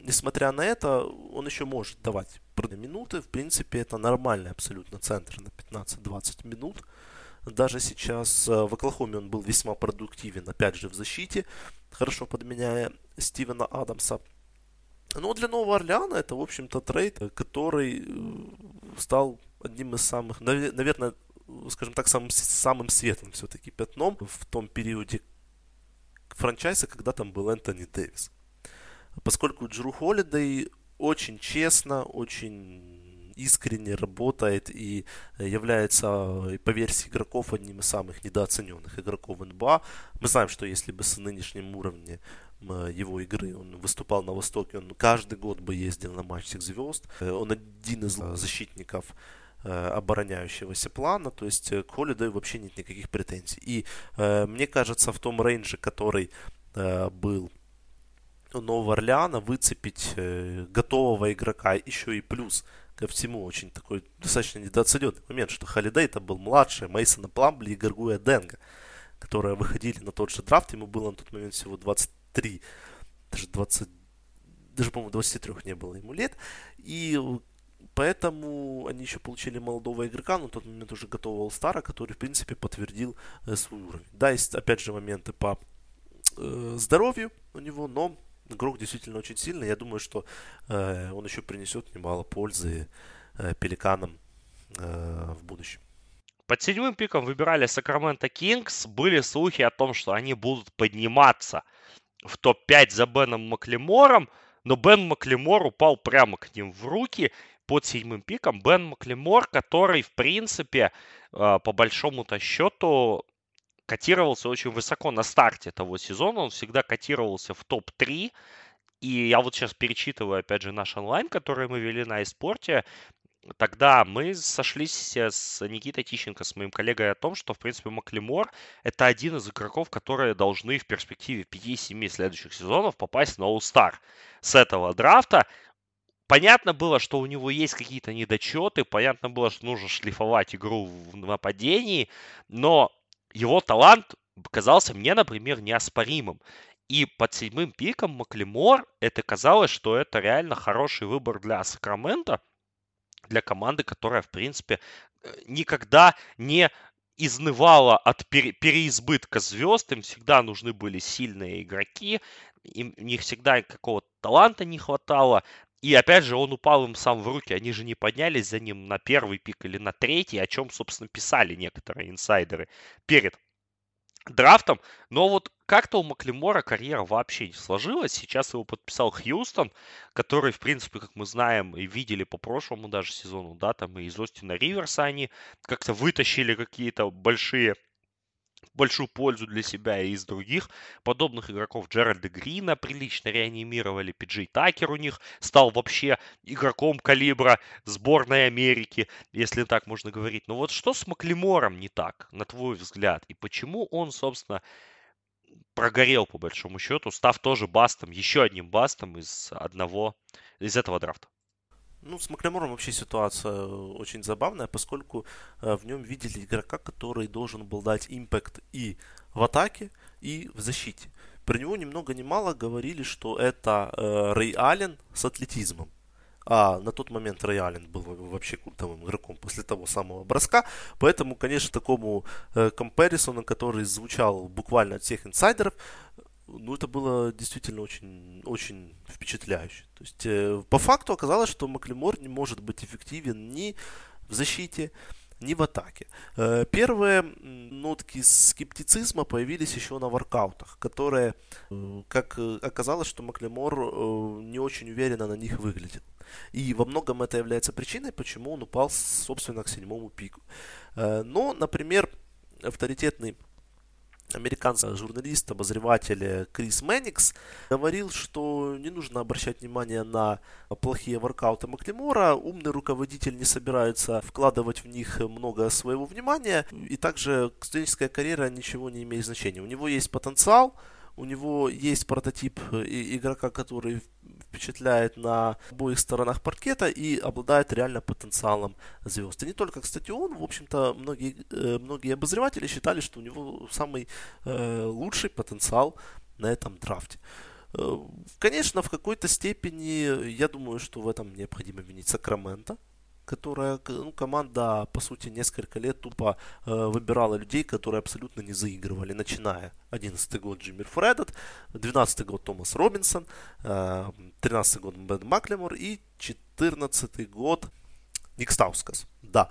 несмотря на это, он еще может давать минуты. В принципе, это нормальный абсолютно центр на 15-20 минут. Даже сейчас э, в Оклахоме он был весьма продуктивен, опять же, в защите, хорошо подменяя Стивена Адамса. Но для Нового Орлеана это, в общем-то, трейд, который стал одним из самых, наверное, скажем так, самым, самым светлым все-таки пятном в том периоде, франчайза, когда там был Энтони Дэвис. Поскольку Джру Холидей очень честно, очень искренне работает и является, по версии игроков, одним из самых недооцененных игроков НБА. Мы знаем, что если бы с нынешним уровнем его игры. Он выступал на Востоке, он каждый год бы ездил на матч всех звезд. Он один из защитников Э, обороняющегося плана, то есть э, к Холидею вообще нет никаких претензий. И э, мне кажется, в том рейнже, который э, был у Нового Орлеана, выцепить э, готового игрока еще и плюс ко всему очень такой достаточно недооцененный момент, что Холидей это был младший Мейсона Пламбли и Гаргуя Денга, которые выходили на тот же драфт, ему было на тот момент всего 23, даже 20, даже, по-моему, 23 не было ему лет, и Поэтому они еще получили молодого игрока, в тот момент уже готового Стара, который, в принципе, подтвердил э, свой уровень. Да, есть, опять же, моменты по э, здоровью у него, но игрок действительно очень сильный. Я думаю, что э, он еще принесет немало пользы э, пеликанам э, в будущем. Под седьмым пиком выбирали Сакраменто Кингс. Были слухи о том, что они будут подниматься в топ-5 за Беном Маклемором, но Бен Маклемор упал прямо к ним в руки, под седьмым пиком Бен Маклемор, который, в принципе, а, по большому-то счету котировался очень высоко на старте того сезона. Он всегда котировался в топ-3. И я вот сейчас перечитываю, опять же, наш онлайн, который мы вели на eSport. Тогда мы сошлись с Никитой Тищенко, с моим коллегой, о том, что, в принципе, Маклемор – это один из игроков, которые должны в перспективе 5-7 следующих сезонов попасть на All-Star. С этого драфта Понятно было, что у него есть какие-то недочеты, понятно было, что нужно шлифовать игру в нападении, но его талант казался мне, например, неоспоримым. И под седьмым пиком Маклемор, это казалось, что это реально хороший выбор для Сакрамента, для команды, которая, в принципе, э, никогда не изнывала от пере- переизбытка звезд, им всегда нужны были сильные игроки, им, у них всегда какого-то таланта не хватало, и опять же, он упал им сам в руки. Они же не поднялись за ним на первый пик или на третий, о чем, собственно, писали некоторые инсайдеры перед драфтом. Но вот как-то у Маклемора карьера вообще не сложилась. Сейчас его подписал Хьюстон, который, в принципе, как мы знаем и видели по прошлому даже сезону, да, там и из Остина Риверса они как-то вытащили какие-то большие большую пользу для себя и из других подобных игроков Джеральда Грина прилично реанимировали. Пиджей Такер у них стал вообще игроком калибра сборной Америки, если так можно говорить. Но вот что с Маклемором не так, на твой взгляд? И почему он, собственно, прогорел по большому счету, став тоже бастом, еще одним бастом из одного, из этого драфта? Ну, с Маклемором вообще ситуация очень забавная, поскольку э, в нем видели игрока, который должен был дать импакт и в атаке, и в защите. Про него ни много ни мало говорили, что это э, Рэй Аллен с атлетизмом. А на тот момент Рэй Аллен был вообще культовым игроком после того самого броска. Поэтому, конечно, такому э, комперисону, который звучал буквально от всех инсайдеров, ну, это было действительно очень, очень впечатляюще. То есть, э, по факту оказалось, что Маклемор не может быть эффективен ни в защите, ни в атаке. Э, первые нотки скептицизма появились еще на воркаутах, которые, э, как оказалось, что Маклемор э, не очень уверенно на них выглядел. И во многом это является причиной, почему он упал, собственно, к седьмому пику. Э, но, например, авторитетный американский журналист, обозреватель Крис Мэникс говорил, что не нужно обращать внимание на плохие воркауты Маклемора. Умный руководитель не собирается вкладывать в них много своего внимания. И также студенческая карьера ничего не имеет значения. У него есть потенциал, у него есть прототип игрока, который впечатляет на обоих сторонах паркета и обладает реально потенциалом звезд. И не только, кстати, он, в общем-то, многие, э, многие обозреватели считали, что у него самый э, лучший потенциал на этом драфте. Э, конечно, в какой-то степени, я думаю, что в этом необходимо винить Сакраменто, которая, ну, команда, по сути, несколько лет тупо э, выбирала людей, которые абсолютно не заигрывали, начиная 11 год Джимми Фреддет, 12 год Томас Робинсон, э, 13 год Бен Маклемор и 14 год Ник Стаускас. Да.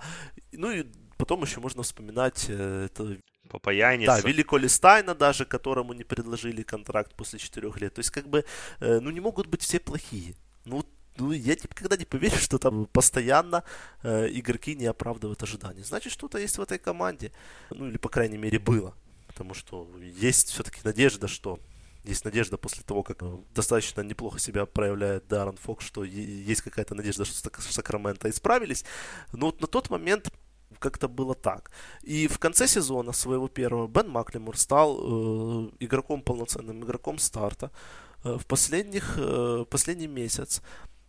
Ну и потом еще можно вспоминать э, это Папаяниса. Да, Велико Листайна даже, которому не предложили контракт после 4 лет. То есть, как бы, э, ну, не могут быть все плохие. Ну, ну, я никогда не поверю, что там постоянно э, игроки не оправдывают ожидания. Значит, что-то есть в этой команде. Ну, или, по крайней мере, было. Потому что есть все-таки надежда, что есть надежда после того, как достаточно неплохо себя проявляет Даррен Фокс, что есть какая-то надежда, что Сакраменто исправились. Но вот на тот момент как-то было так. И в конце сезона своего первого Бен Маклемур стал э, игроком полноценным, игроком старта. Э, в последних, э, последний месяц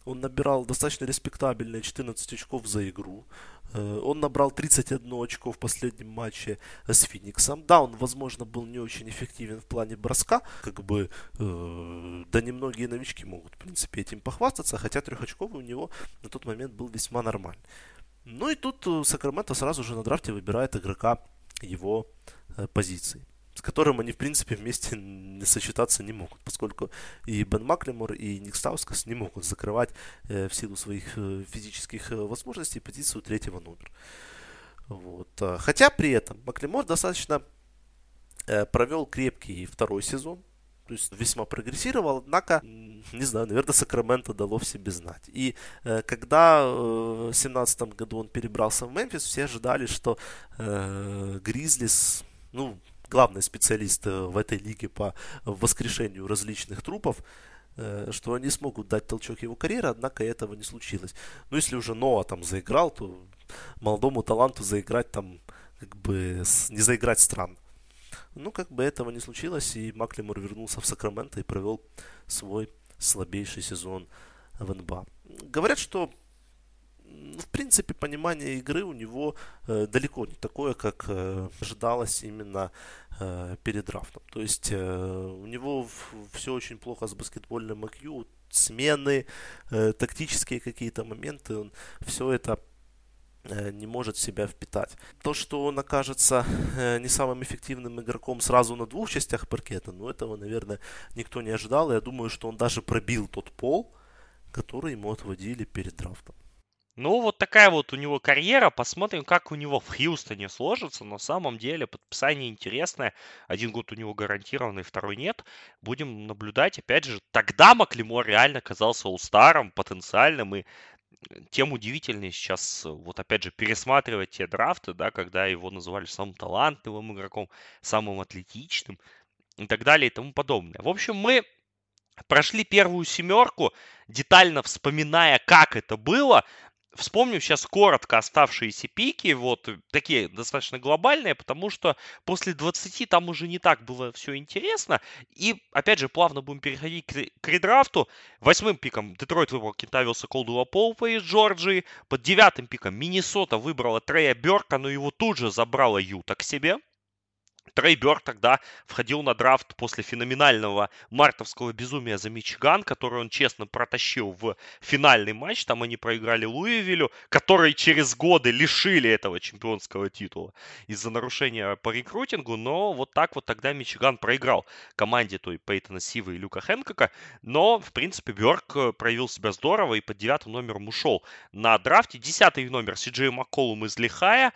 он набирал достаточно респектабельные 14 очков за игру. Э, он набрал 31 очко в последнем матче с Фениксом. Да, он, возможно, был не очень эффективен в плане броска. Как бы, э, да немногие новички могут, в принципе, этим похвастаться. Хотя трехочковый у него на тот момент был весьма нормальный. Ну и тут э, Сакраменто сразу же на драфте выбирает игрока его э, позиции с которым они, в принципе, вместе не сочетаться не могут, поскольку и Бен Маклемор, и Ник Стаускас не могут закрывать э, в силу своих э, физических э, возможностей позицию третьего номера. Вот. А, хотя при этом Маклемор достаточно э, провел крепкий второй сезон, то есть весьма прогрессировал, однако, не знаю, наверное, Сакраменто дало в себе знать. И э, когда э, в 2017 году он перебрался в Мемфис, все ожидали, что э, Гризлис, ну, главный специалист э, в этой лиге по воскрешению различных трупов, э, что они смогут дать толчок его карьере, однако этого не случилось. Ну, если уже Ноа там заиграл, то молодому таланту заиграть там, как бы, не заиграть странно. Ну, как бы этого не случилось, и Маклемор вернулся в Сакраменто и провел свой слабейший сезон в НБА. Говорят, что в принципе, понимание игры у него э, далеко не такое, как э, ожидалось именно э, перед драфтом. То есть э, у него все очень плохо с баскетбольным IQ, смены, э, тактические какие-то моменты, он все это э, не может в себя впитать. То, что он окажется э, не самым эффективным игроком сразу на двух частях паркета, ну этого, наверное, никто не ожидал. Я думаю, что он даже пробил тот пол, который ему отводили перед драфтом. Ну, вот такая вот у него карьера. Посмотрим, как у него в Хьюстоне сложится. На самом деле подписание интересное. Один год у него гарантированный, второй нет. Будем наблюдать. Опять же, тогда Маклемор реально казался улстаром, потенциальным. И тем удивительнее сейчас, вот опять же, пересматривать те драфты, да, когда его называли самым талантливым игроком, самым атлетичным и так далее и тому подобное. В общем, мы прошли первую семерку, детально вспоминая, как это было, Вспомним сейчас коротко оставшиеся пики, вот такие достаточно глобальные, потому что после 20 там уже не так было все интересно. И, опять же, плавно будем переходить к, к редрафту. Восьмым пиком Детройт выбрал Кентавиуса Колдула Полпа из Джорджии. Под девятым пиком Миннесота выбрала Трея Берка, но его тут же забрала Юта к себе. Трей Бёрд тогда входил на драфт после феноменального мартовского безумия за Мичиган, который он честно протащил в финальный матч. Там они проиграли Луивилю, который через годы лишили этого чемпионского титула из-за нарушения по рекрутингу. Но вот так вот тогда Мичиган проиграл команде той Пейтона Сива и Люка Хэнкока. Но, в принципе, Бёрк э, проявил себя здорово и под девятым номером ушел на драфте. Десятый номер Си Джей Макколум из Лихая.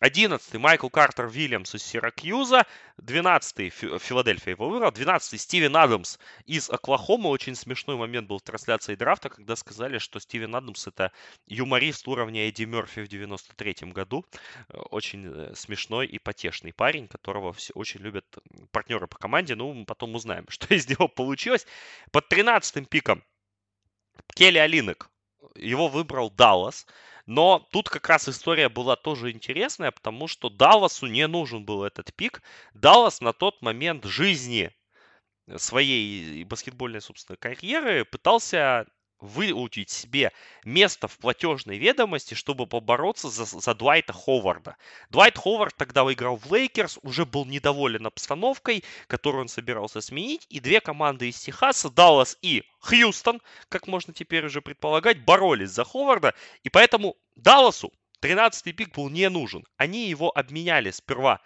11 Майкл Картер Вильямс из Сиракьюза. 12 Филадельфия его выбрал. 12 Стивен Адамс из Оклахомы. Очень смешной момент был в трансляции драфта, когда сказали, что Стивен Адамс это юморист уровня Эдди Мерфи в 93 году. Очень э, смешной и потешный парень, которого все очень любят партнеры по команде. Ну, мы потом узнаем, что из него получилось. Под 13 пиком Келли Алинок. Его выбрал Даллас. Но тут как раз история была тоже интересная, потому что Далласу не нужен был этот пик. Даллас на тот момент жизни своей баскетбольной, собственно, карьеры пытался вычистить себе место в платежной ведомости, чтобы побороться за, за Дуайта Ховарда. Дуайт Ховард тогда играл в Лейкерс, уже был недоволен обстановкой, которую он собирался сменить, и две команды из Техаса, Даллас и Хьюстон, как можно теперь уже предполагать, боролись за Ховарда, и поэтому Далласу 13-й пик был не нужен. Они его обменяли сперва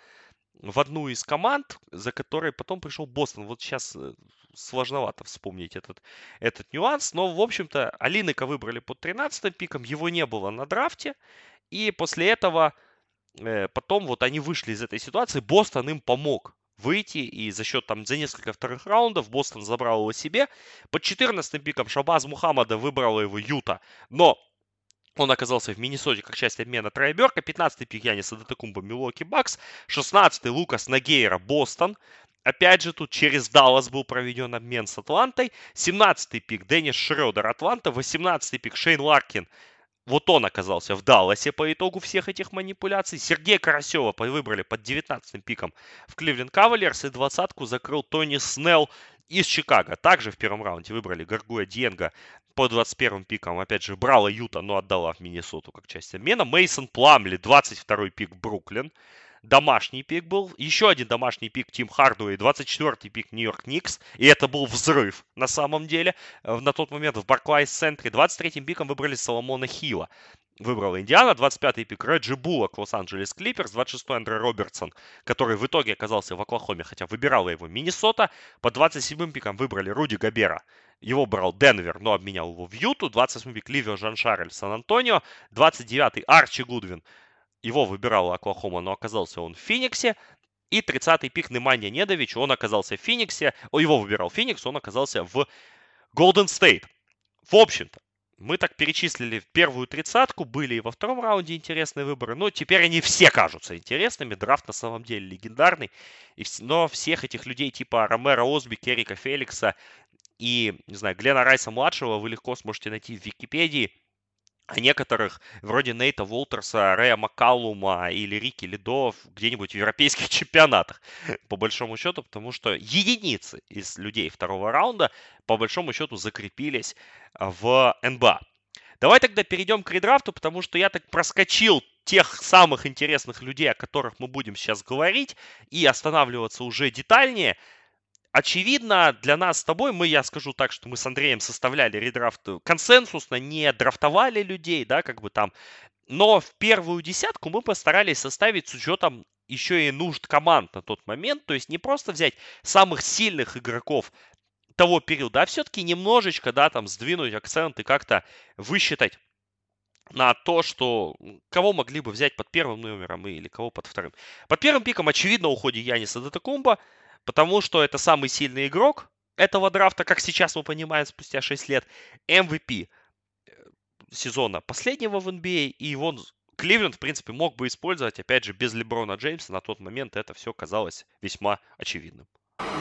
в одну из команд, за которой потом пришел Бостон. Вот сейчас э, сложновато вспомнить этот, этот нюанс. Но, в общем-то, Алиника выбрали под 13 пиком, его не было на драфте. И после этого э, потом вот они вышли из этой ситуации, Бостон им помог выйти, и за счет там за несколько вторых раундов Бостон забрал его себе. Под 14 пиком Шабаз Мухаммада выбрала его Юта, но он оказался в Миннесоте как часть обмена Трайберка. 15-й пик Яниса Датакумба Милоки Бакс. 16-й Лукас Нагейра Бостон. Опять же, тут через Даллас был проведен обмен с Атлантой. 17-й пик Деннис Шредер Атланта. 18-й пик Шейн Ларкин вот он оказался в Далласе по итогу всех этих манипуляций. Сергея Карасева выбрали под 19 пиком в Кливленд Кавалерс. И двадцатку закрыл Тони Снелл из Чикаго. Также в первом раунде выбрали Гаргуя Диенго по 21 пикам. Опять же, брала Юта, но отдала в Миннесоту как часть обмена. Мейсон Пламли, 22 пик Бруклин домашний пик был. Еще один домашний пик Тим Хардуэй, 24-й пик Нью-Йорк Никс. И это был взрыв на самом деле. Э, на тот момент в Барклайс-центре 23-м пиком выбрали Соломона Хила. Выбрала Индиана, 25-й пик Реджи Буллок, Лос-Анджелес Клиперс, 26-й Андре Робертсон, который в итоге оказался в Оклахоме, хотя выбирала его Миннесота. По 27-м пикам выбрали Руди Габера. Его брал Денвер, но обменял его в Юту. 28-й пик Ливио Жан-Шарль, Сан-Антонио. 29-й Арчи Гудвин, его выбирал Оклахома, но оказался он в Фениксе. И 30-й пик Неманья Недович, он оказался в Фениксе. Его выбирал Феникс, он оказался в Голден Стейт. В общем-то, мы так перечислили первую тридцатку, были и во втором раунде интересные выборы, но теперь они все кажутся интересными. Драфт на самом деле легендарный. Но всех этих людей типа Ромеро Осби, Керрика Феликса и, не знаю, Глена Райса-младшего вы легко сможете найти в Википедии а некоторых, вроде Нейта Волтерса, Рэя Маккалума или Рики Лидо где-нибудь в европейских чемпионатах, по большому счету, потому что единицы из людей второго раунда, по большому счету, закрепились в НБА. Давай тогда перейдем к редрафту, потому что я так проскочил тех самых интересных людей, о которых мы будем сейчас говорить, и останавливаться уже детальнее – очевидно, для нас с тобой, мы, я скажу так, что мы с Андреем составляли редрафт консенсусно, не драфтовали людей, да, как бы там. Но в первую десятку мы постарались составить с учетом еще и нужд команд на тот момент. То есть не просто взять самых сильных игроков того периода, а все-таки немножечко, да, там сдвинуть акцент и как-то высчитать на то, что кого могли бы взять под первым номером или кого под вторым. Под первым пиком, очевидно, уходит Яниса Датакумба потому что это самый сильный игрок этого драфта, как сейчас мы понимаем, спустя 6 лет, MVP. сезона последнего в NBA, и его Кливленд, в принципе, мог бы использовать, опять же, без Леброна Джеймса. На тот момент это все казалось весьма очевидным.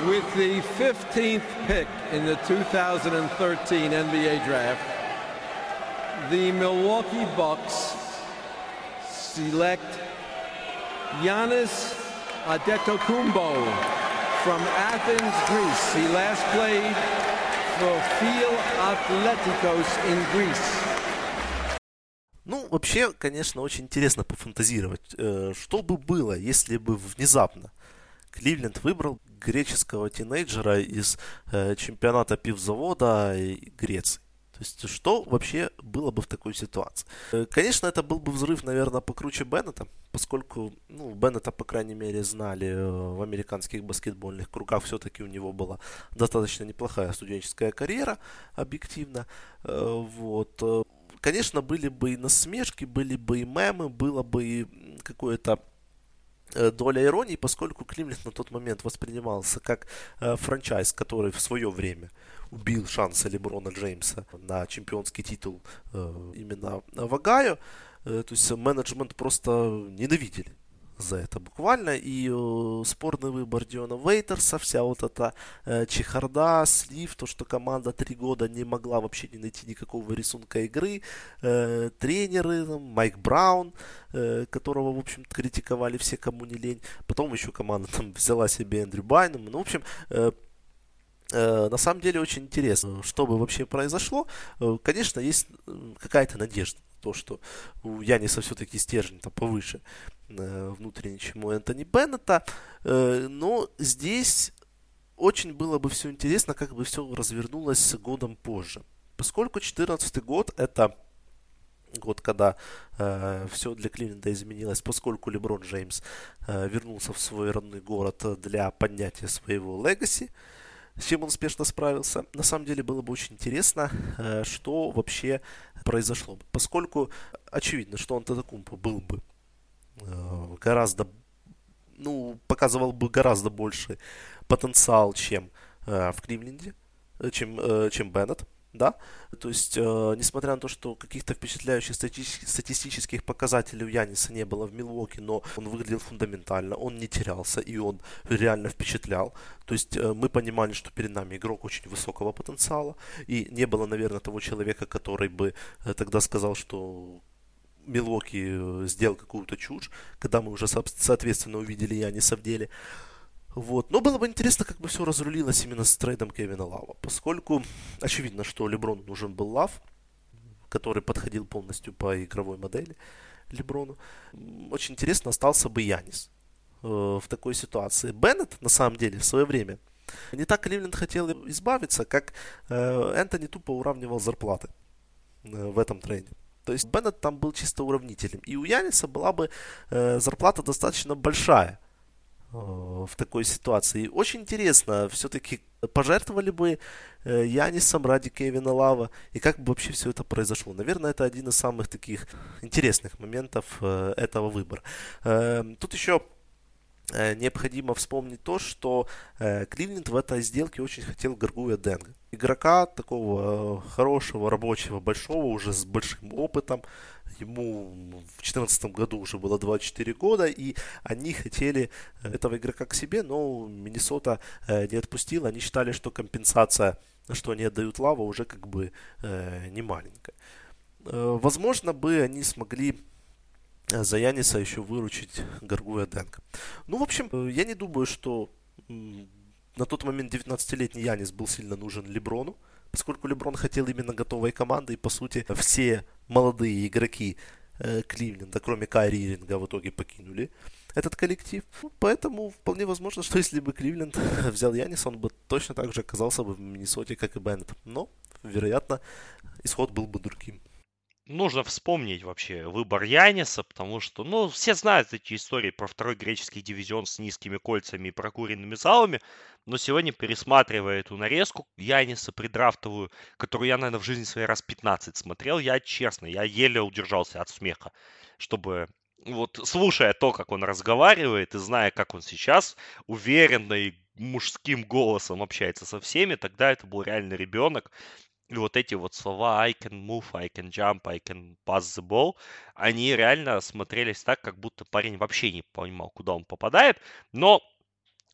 With the 15th pick in the 2013 NBA draft, the Milwaukee Bucks select Giannis Adetokounmpo from Athens, Greece. He last played for Feel Atleticos in Greece. Ну, вообще, конечно, очень интересно пофантазировать. Э, что бы было, если бы внезапно Кливленд выбрал греческого тинейджера из э, чемпионата пивзавода Греции? То есть, что вообще было бы в такой ситуации? Э, конечно, это был бы взрыв, наверное, покруче Беннета, поскольку, ну, Беннета, по крайней мере, знали э, в американских баскетбольных кругах. Все-таки у него была достаточно неплохая студенческая карьера, объективно. Э, вот. Конечно, были бы и насмешки, были бы и мемы, было бы и какое-то доля иронии, поскольку Кливленд на тот момент воспринимался как франчайз, который в свое время убил шансы Леброна Джеймса на чемпионский титул э, именно в Огайо. Э, то есть менеджмент просто ненавидели за это буквально. И э, спорный выбор Диона Вейтерса, вся вот эта э, чехарда, слив, то, что команда три года не могла вообще не найти никакого рисунка игры, э, тренеры, там, Майк Браун, э, которого, в общем критиковали все, кому не лень. Потом еще команда там взяла себе Эндрю Байном. Ну, в общем, Э, на самом деле очень интересно, что бы вообще произошло. Э, конечно, есть какая-то надежда, то, что у Яниса все-таки стержень там повыше э, внутренне, чем у Энтони Беннета. Но здесь очень было бы все интересно, как бы все развернулось годом позже. Поскольку 2014 год это год, когда э, все для Кливленда изменилось, поскольку Леброн Джеймс э, вернулся в свой родной город для поднятия своего легаси с чем он успешно справился. На самом деле было бы очень интересно, э, что вообще произошло. Поскольку очевидно, что он Татакумпо был бы э, гораздо, ну, показывал бы гораздо больше потенциал, чем э, в Кливленде, чем, чем Беннет да, то есть, э, несмотря на то, что каких-то впечатляющих стати- статистических показателей у Яниса не было в Милуоке, но он выглядел фундаментально, он не терялся, и он реально впечатлял, то есть, э, мы понимали, что перед нами игрок очень высокого потенциала, и не было, наверное, того человека, который бы э, тогда сказал, что Милоки э, сделал какую-то чушь, когда мы уже, соответственно, увидели Яниса в деле. Вот. Но было бы интересно, как бы все разрулилось именно с трейдом Кевина Лава, поскольку очевидно, что Леброну нужен был Лав, который подходил полностью по игровой модели Леброну. Очень интересно, остался бы Янис э, в такой ситуации. Беннет, на самом деле, в свое время не так Кливленд хотел избавиться, как э, Энтони тупо уравнивал зарплаты э, в этом трейде. То есть Беннет там был чисто уравнителем. И у Яниса была бы зарплата достаточно большая в такой ситуации. Очень интересно, все-таки пожертвовали бы э, Янисом ради Кевина Лава, и как бы вообще все это произошло. Наверное, это один из самых таких интересных моментов э, этого выбора. Тут еще необходимо вспомнить то, что Кливленд в этой сделке очень хотел Гаргуя Денга. Игрока такого хорошего, рабочего, большого, уже с большим опытом, ему в 2014 году уже было 24 года, и они хотели э, этого игрока к себе, но Миннесота э, не отпустила. Они считали, что компенсация, что они отдают Лава, уже как бы э, не маленькая. Возможно бы они смогли за Яниса еще выручить Гаргуя Денка. Ну, в общем, я не думаю, что на тот момент 19-летний Янис был сильно нужен Леброну поскольку Леброн хотел именно готовой команды, и по сути все молодые игроки э, Кливленда, кроме Кайри Иринга, в итоге покинули этот коллектив. Ну, поэтому вполне возможно, что если бы Кливленд взял Яниса, он бы точно так же оказался бы в Миннесоте, как и Беннет. Но, вероятно, исход был бы другим нужно вспомнить вообще выбор Яниса, потому что, ну, все знают эти истории про второй греческий дивизион с низкими кольцами и прокуренными залами, но сегодня, пересматривая эту нарезку Яниса придрафтовую, которую я, наверное, в жизни своей раз 15 смотрел, я, честно, я еле удержался от смеха, чтобы вот слушая то, как он разговаривает и зная, как он сейчас уверенно и мужским голосом общается со всеми, тогда это был реально ребенок, И вот эти вот слова I can move, I can jump, I can pass the ball, они реально смотрелись так, как будто парень вообще не понимал, куда он попадает. Но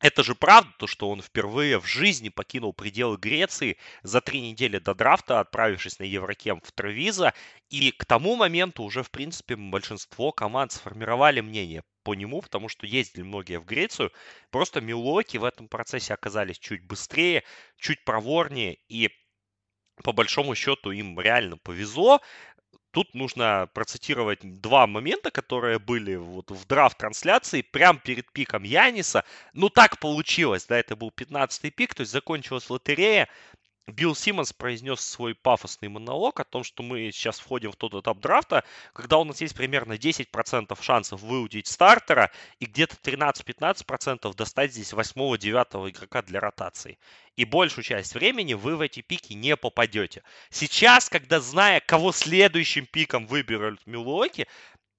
это же правда, то, что он впервые в жизни покинул пределы Греции за три недели до драфта, отправившись на Еврокем в Тревиза. И к тому моменту уже, в принципе, большинство команд сформировали мнение по нему, потому что ездили многие в Грецию. Просто Милоки в этом процессе оказались чуть быстрее, чуть проворнее. И по большому счету им реально повезло. Тут нужно процитировать два момента, которые были вот в драфт-трансляции, прямо перед пиком Яниса. Ну, так получилось, да, это был 15-й пик, то есть закончилась лотерея, Билл Симмонс произнес свой пафосный монолог о том, что мы сейчас входим в тот этап драфта, когда у нас есть примерно 10% шансов выудить стартера и где-то 13-15% достать здесь 8-9 игрока для ротации. И большую часть времени вы в эти пики не попадете. Сейчас, когда зная, кого следующим пиком выберут Милуоки,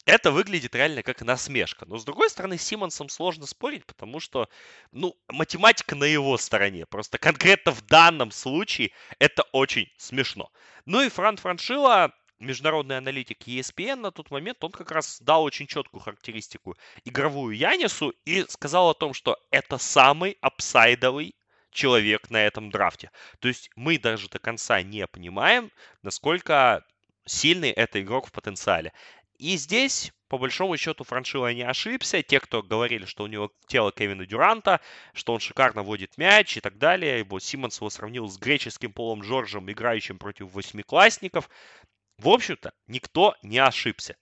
это выглядит реально как насмешка. Но с другой стороны, с Симмонсом сложно спорить, потому что, ну, математика на его стороне. Просто конкретно в данном случае это очень смешно. Ну и Фран Франшила, международный аналитик ESPN на тот момент, он как раз дал очень четкую характеристику игровую Янису и сказал о том, что это самый апсайдовый человек на этом драфте. То есть мы даже до конца не понимаем, насколько сильный это игрок в потенциале. И здесь, по большому счету, Франшила не ошибся. Те, кто говорили, что у него тело Кевина Дюранта, что он шикарно водит мяч и так далее. Его Симмонс его сравнил с греческим Полом Джорджем, играющим против восьмиклассников. В общем-то, никто не ошибся.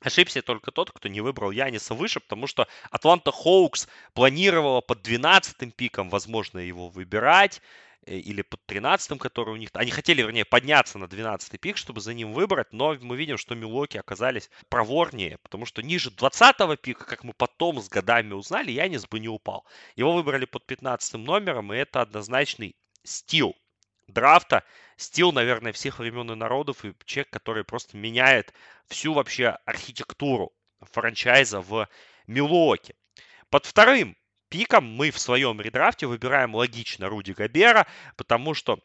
Ошибся только тот, кто не выбрал Яниса выше, потому что Атланта Хоукс планировала под 12 пиком, возможно, его выбирать. Э, или под 13 который у них... Они хотели, вернее, подняться на 12 пик, чтобы за ним выбрать, но мы видим, что Милоки оказались проворнее, потому что ниже 20 пика, как мы потом с годами узнали, Янис бы не упал. Его выбрали под 15 номером, и это однозначный стил драфта. Стил, наверное, всех времен и народов, и человек, который просто меняет всю вообще архитектуру франчайза в Милуоке. Под вторым пиком мы в своем редрафте выбираем логично Руди Габера, потому что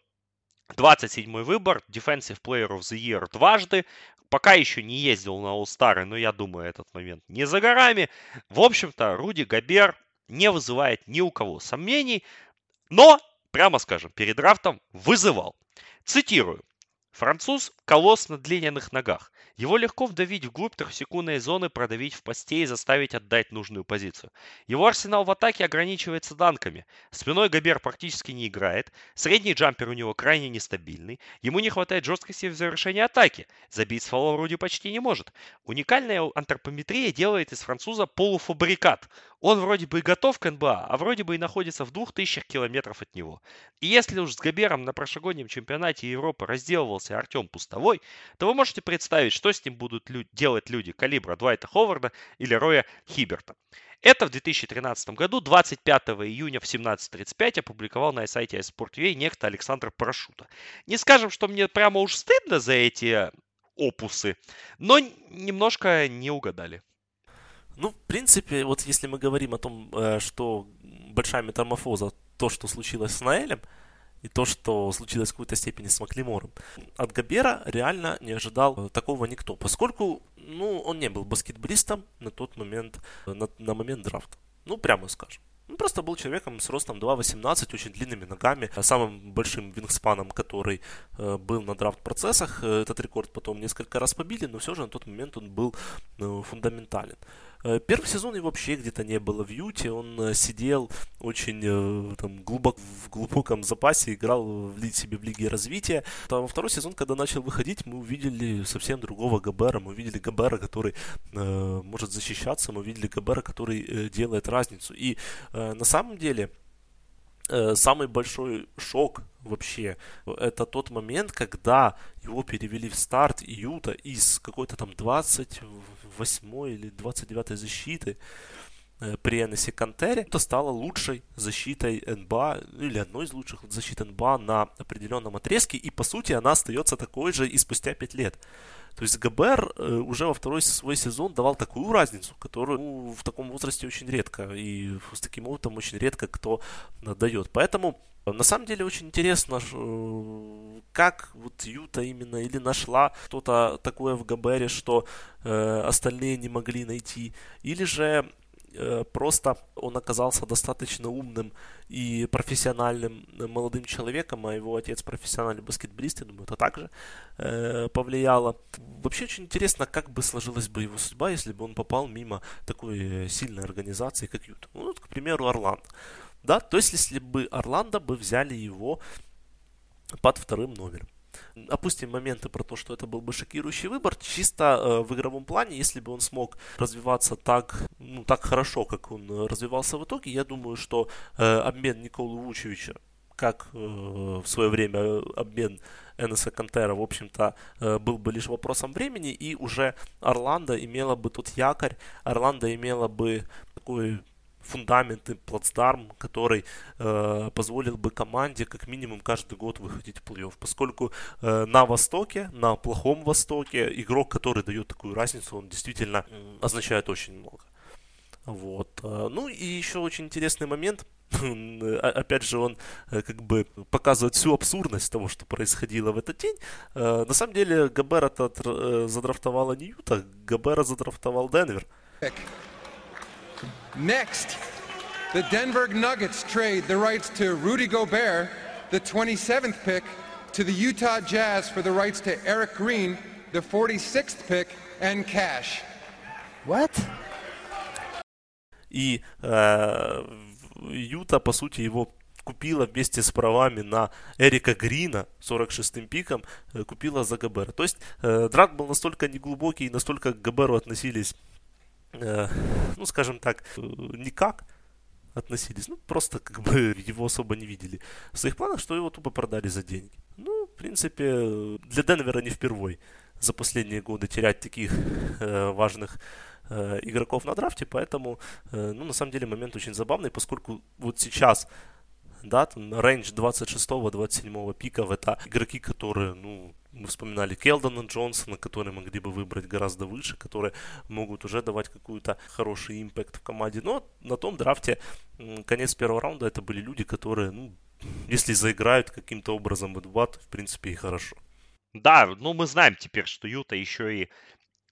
27-й выбор, Defensive Player of the Year дважды, пока еще не ездил на All-Star, но я думаю, этот момент не за горами. В общем-то, Руди Габер не вызывает ни у кого сомнений, но, прямо скажем, перед драфтом вызывал. Цитирую. Француз – колосс на длинных ногах. Его легко вдавить вглубь трехсекундной зоны, продавить в посте и заставить отдать нужную позицию. Его арсенал в атаке ограничивается данками. Спиной Габер практически не играет. Средний джампер у него крайне нестабильный. Ему не хватает жесткости в завершении атаки. Забить с фола вроде почти не может. Уникальная антропометрия делает из француза полуфабрикат. Он вроде бы и готов к НБА, а вроде бы и находится в двух тысячах километров от него. И если уж с Габером на прошлогоднем чемпионате Европы разделывался Артем Пустовой, то вы можете представить, что с ним будут лю- делать люди калибра Двайта Ховарда или Роя Хиберта. Это в 2013 году, 25 июня в 17.35 опубликовал на сайте iSport.ua некто Александр Парашута. Не скажем, что мне прямо уж стыдно за эти опусы, но немножко не угадали. Ну, в принципе, вот если мы говорим о том, э, что большая метаморфоза, то, что случилось с Наэлем, и то, что случилось в какой-то степени с Маклимором. От Габера реально не ожидал э, такого никто, поскольку ну, он не был баскетболистом на тот момент, э, на, на момент драфта. Ну, прямо скажем. Он просто был человеком с ростом 2.18, очень длинными ногами, самым большим вингспаном, который э, был на драфт-процессах. Этот рекорд потом несколько раз побили, но все же на тот момент он был э, фундаментален. Э, первый сезон его вообще где-то не было в Юте, он э, сидел очень э, там, глубоко, в глубоком запасе, играл в, себе в Лиге развития. Во второй сезон, когда начал выходить, мы увидели совсем другого Габера, мы увидели Габера, который э, может защищаться, мы увидели Габера, который э, делает разницу. И э, на самом деле самый большой шок вообще это тот момент, когда его перевели в старт Юта из какой-то там 20 28 или 29 защиты при Энесе Кантере, это стало лучшей защитой НБА, ну, или одной из лучших защит НБА на определенном отрезке, и по сути она остается такой же и спустя 5 лет. То есть ГБР э, уже во второй свой сезон давал такую разницу, которую ну, в таком возрасте очень редко, и с таким опытом очень редко кто дает. Поэтому на самом деле очень интересно, э, как вот Юта именно или нашла что-то такое в Габере, что э, остальные не могли найти, или же э, просто он оказался достаточно умным и профессиональным молодым человеком, а его отец профессиональный баскетболист, я думаю, это также э, повлияло. Вообще очень интересно, как бы сложилась бы его судьба, если бы он попал мимо такой сильной организации, как Юта. Ну, вот, к примеру, Орландо. Да, то есть, если бы Орландо бы взяли его под вторым номером. Опустим моменты про то, что это был бы шокирующий выбор. Чисто э, в игровом плане, если бы он смог развиваться так, ну, так хорошо, как он э, развивался в итоге, я думаю, что э, обмен Николы Вучевича, как э, в свое время обмен Энеса Кантера, в общем-то, э, был бы лишь вопросом времени, и уже Орландо имела бы тут якорь, Орландо имела бы такой фундамент и плацдарм, который э, позволил бы команде как минимум каждый год выходить в плей-офф. Поскольку э, на Востоке, на плохом Востоке, игрок, который дает такую разницу, он действительно э, означает очень много. Вот. Э, ну и еще очень интересный момент. Опять же, он э, как бы показывает всю абсурдность того, что происходило в этот день. Э, на самом деле, Габера задрафтовала не Юта, Габера задрафтовал Денвер. Next, the Denver Nuggets trade the rights to Rudy Gobert, the 27th pick, to the Utah Jazz for the rights to Eric Green, the 46th pick, and cash. What? И э, Юта, по сути, его купила вместе с правами на Эрика Грина 46-м пиком, э, купила за Габера. То есть э, драк был настолько неглубокий и настолько к Габеру относились э, ну, скажем так, э, никак относились. Ну, просто как бы его особо не видели в своих планах, что его тупо продали за деньги. Ну, в принципе, для Денвера не впервой за последние годы терять таких э, важных э, игроков на драфте, поэтому, э, ну, на самом деле, момент очень забавный, поскольку вот сейчас да, там рейндж 26-27 пиков это игроки, которые, ну, мы вспоминали Келдона Джонсона, которые могли бы выбрать гораздо выше, которые могут уже давать какой-то хороший импакт в команде. Но на том драфте конец первого раунда это были люди, которые, ну, если заиграют каким-то образом в бат, в принципе, и хорошо. Да, ну мы знаем теперь, что Юта еще и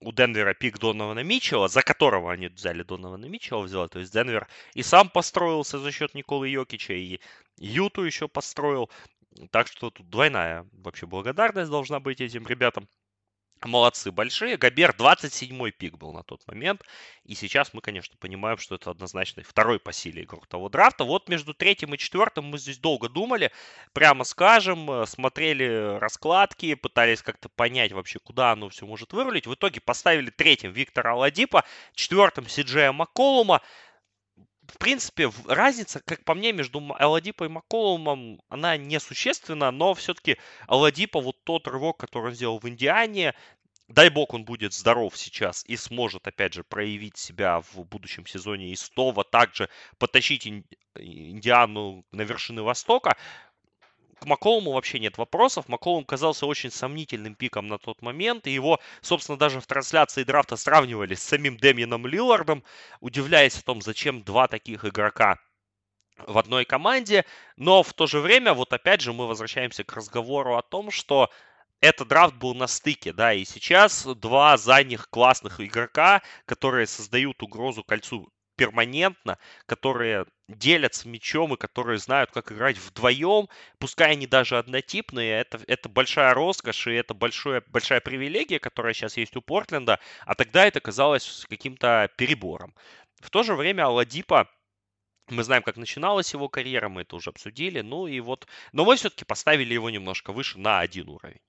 у Денвера пик Донована Митчелла, за которого они взяли Донована Митчелла, взяла. То есть Денвер и сам построился за счет Николы Йокича, и Юту еще построил. Так что тут двойная вообще благодарность должна быть этим ребятам. Молодцы большие. Габер 27-й пик был на тот момент. И сейчас мы, конечно, понимаем, что это однозначно второй по силе игрок того драфта. Вот между третьим и четвертым мы здесь долго думали. Прямо скажем, э, смотрели раскладки, пытались как-то понять вообще, куда оно все может вырулить. В итоге поставили третьим Виктора Аладипа, четвертым Сиджея Макколума в принципе, разница, как по мне, между Аладипой и Макколумом, она несущественна, но все-таки Аладипа, вот тот рывок, который он сделал в Индиане, дай бог он будет здоров сейчас и сможет, опять же, проявить себя в будущем сезоне и снова также потащить Индиану на вершины Востока, к Маколуму вообще нет вопросов. Маколум казался очень сомнительным пиком на тот момент. И его, собственно, даже в трансляции драфта сравнивали с самим Демином Лиллардом, удивляясь о том, зачем два таких игрока в одной команде. Но в то же время, вот опять же, мы возвращаемся к разговору о том, что этот драфт был на стыке, да, и сейчас два задних классных игрока, которые создают угрозу кольцу перманентно, которые делятся мячом и которые знают, как играть вдвоем, пускай они даже однотипные, это, это большая роскошь и это большое, большая привилегия, которая сейчас есть у Портленда, а тогда это казалось каким-то перебором. В то же время Аладипа мы знаем, как начиналась его карьера, мы это уже обсудили. Ну и вот, но мы все-таки поставили его немножко выше на один уровень.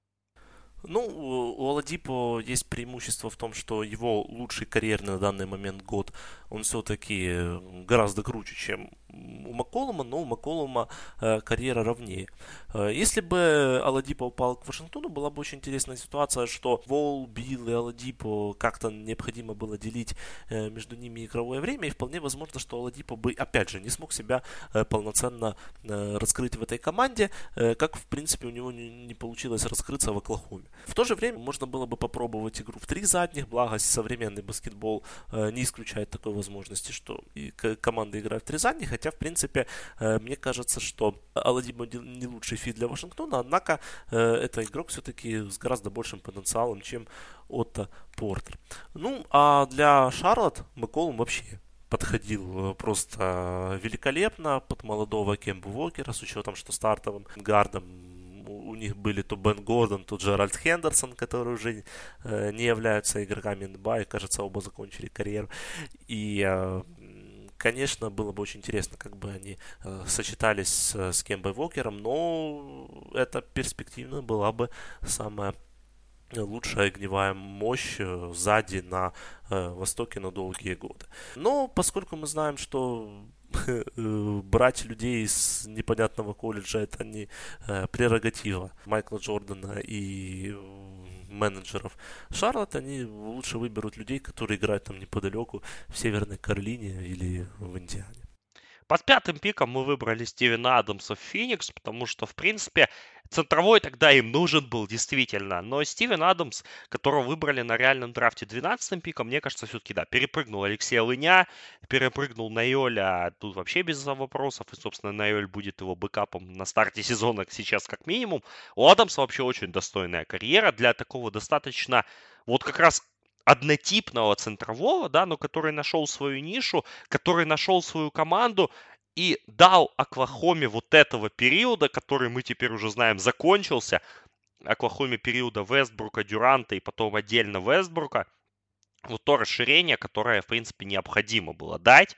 Ну, у Оладипо есть преимущество в том, что его лучший карьерный на данный момент год, он все-таки гораздо круче, чем у Макколума, но у Макколума э, карьера ровнее. Э, если бы Аладипо упал к Вашингтону, была бы очень интересная ситуация, что Вол, Билл и Аладипо как-то необходимо было делить э, между ними игровое время, и вполне возможно, что Аладипо бы, опять же, не смог себя э, полноценно э, раскрыть в этой команде, э, как, в принципе, у него не, не получилось раскрыться в Оклахоме. В то же время можно было бы попробовать игру в три задних, благо современный баскетбол э, не исключает такой возможности, что и команда играет в три задних, хотя, в принципе, э, мне кажется, что Оладипо не лучший fit для Вашингтона, однако э, это игрок все-таки с гораздо большим потенциалом, чем Отто Портер. Ну, а для Шарлотт Маколум вообще подходил э, просто великолепно под молодого Кембу Уокера, с учетом, что стартовым гардом у них были то Бен Гордон, то Джеральд Хендерсон, которые уже э, не являются игроками НБА, и, кажется, оба закончили карьеру. И э, конечно, было бы очень интересно, как бы они э, сочетались с, с Кембой Вокером, но это перспективно была бы самая лучшая огневая мощь э, сзади на э, Востоке на долгие годы. Но поскольку мы знаем, что э, брать людей из непонятного колледжа это не э, прерогатива Майкла Джордана и менеджеров Шарлотт, они лучше выберут людей, которые играют там неподалеку в Северной Каролине или в Индиане. Под пятым пиком мы выбрали Стивена Адамса в Феникс, потому что, в принципе, центровой тогда им нужен был действительно. Но Стивен Адамс, которого выбрали на реальном драфте 12-м пиком, мне кажется, все-таки, да, перепрыгнул Алексея Лыня, перепрыгнул Найоля, тут вообще без вопросов. И, собственно, Найоль будет его бэкапом на старте сезона сейчас как минимум. У Адамса вообще очень достойная карьера для такого достаточно вот как раз однотипного центрового, да, но который нашел свою нишу, который нашел свою команду и дал Оклахоме вот этого периода, который мы теперь уже знаем закончился, Оклахоме периода Вестбрука, Дюранта и потом отдельно Вестбрука, вот то расширение, которое, в принципе, необходимо было дать.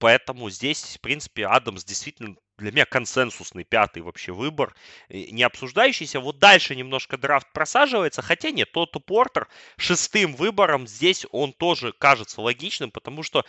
Поэтому здесь, в принципе, Адамс действительно для меня консенсусный пятый вообще выбор, не обсуждающийся. Вот дальше немножко драфт просаживается, хотя нет, тот Портер шестым выбором здесь он тоже кажется логичным, потому что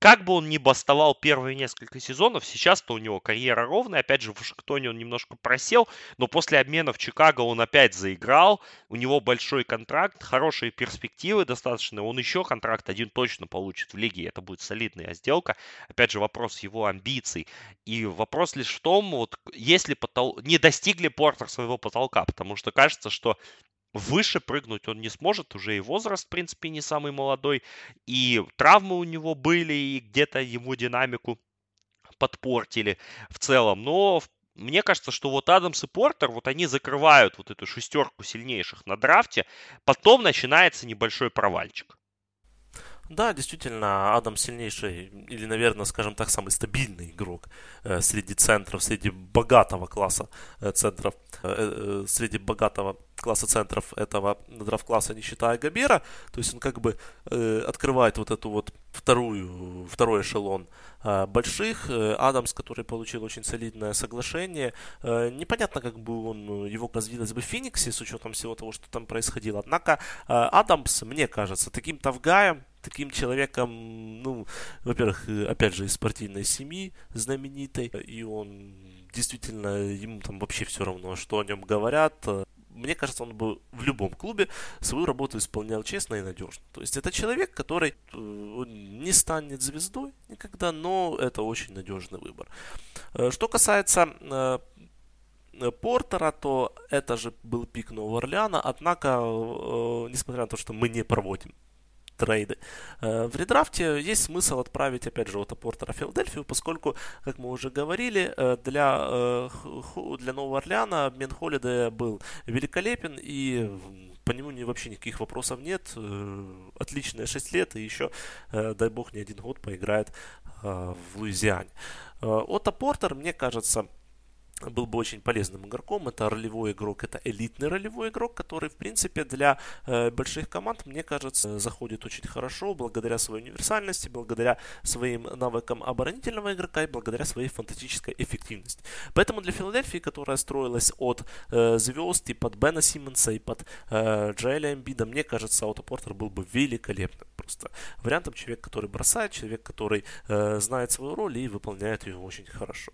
как бы он ни бастовал первые несколько сезонов, сейчас-то у него карьера ровная. Опять же, в Вашингтоне он немножко просел, но после обмена в Чикаго он опять заиграл. У него большой контракт, хорошие перспективы достаточно. Он еще контракт один точно получит в лиге. Это будет солидная сделка. Опять же, вопрос его амбиций. И вопрос лишь в том, вот если потол... не достигли Портер своего потолка, потому что кажется, что Выше прыгнуть он не сможет, уже и возраст, в принципе, не самый молодой, и травмы у него были, и где-то ему динамику подпортили в целом. Но мне кажется, что вот Адамс и Портер, вот они закрывают вот эту шестерку сильнейших на драфте, потом начинается небольшой провальчик. Да, действительно, Адам сильнейший, или, наверное, скажем так, самый стабильный игрок э, среди центров, среди богатого класса э, центров, э, среди богатого класса центров этого драфт-класса, не считая Габера. То есть он как бы э, открывает вот эту вот вторую, второй эшелон э, больших. Э, Адамс, который получил очень солидное соглашение. Э, непонятно, как бы он, его развилось бы в Фениксе, с учетом всего того, что там происходило. Однако э, Адамс, мне кажется, таким тавгаем, таким человеком, ну, во-первых, э, опять же, из спортивной семьи знаменитой, и он действительно, ему там вообще все равно, что о нем говорят. Мне кажется, он бы в любом клубе свою работу исполнял честно и надежно. То есть это человек, который э, не станет звездой никогда, но это очень надежный выбор. Э, что касается Портера, то это же был пик Нового Орлеана, однако, несмотря на то, что мы не проводим трейды. Э, в редрафте есть смысл отправить, опять же, Отто Портера в Филадельфию, поскольку, как мы уже говорили, э, для, э, для Нового Орлеана обмен Холидея был великолепен и по нему не, вообще никаких вопросов нет. Отличные 6 лет и еще, дай бог, не один год поиграет в Луизиане. Отто Портер, мне кажется, был бы очень полезным игроком. Это ролевой игрок, это элитный ролевой игрок, который, в принципе, для э, больших команд, мне кажется, заходит очень хорошо, благодаря своей универсальности, благодаря своим навыкам оборонительного игрока и благодаря своей фантастической эффективности. Поэтому для Филадельфии, которая строилась от э, звезд и под Бена Симмонса, и под э, Джоэля Эмбида, мне кажется, Отто Портер был бы великолепным. Просто вариантом человек, который бросает, человек, который э, знает свою роль и выполняет ее очень хорошо.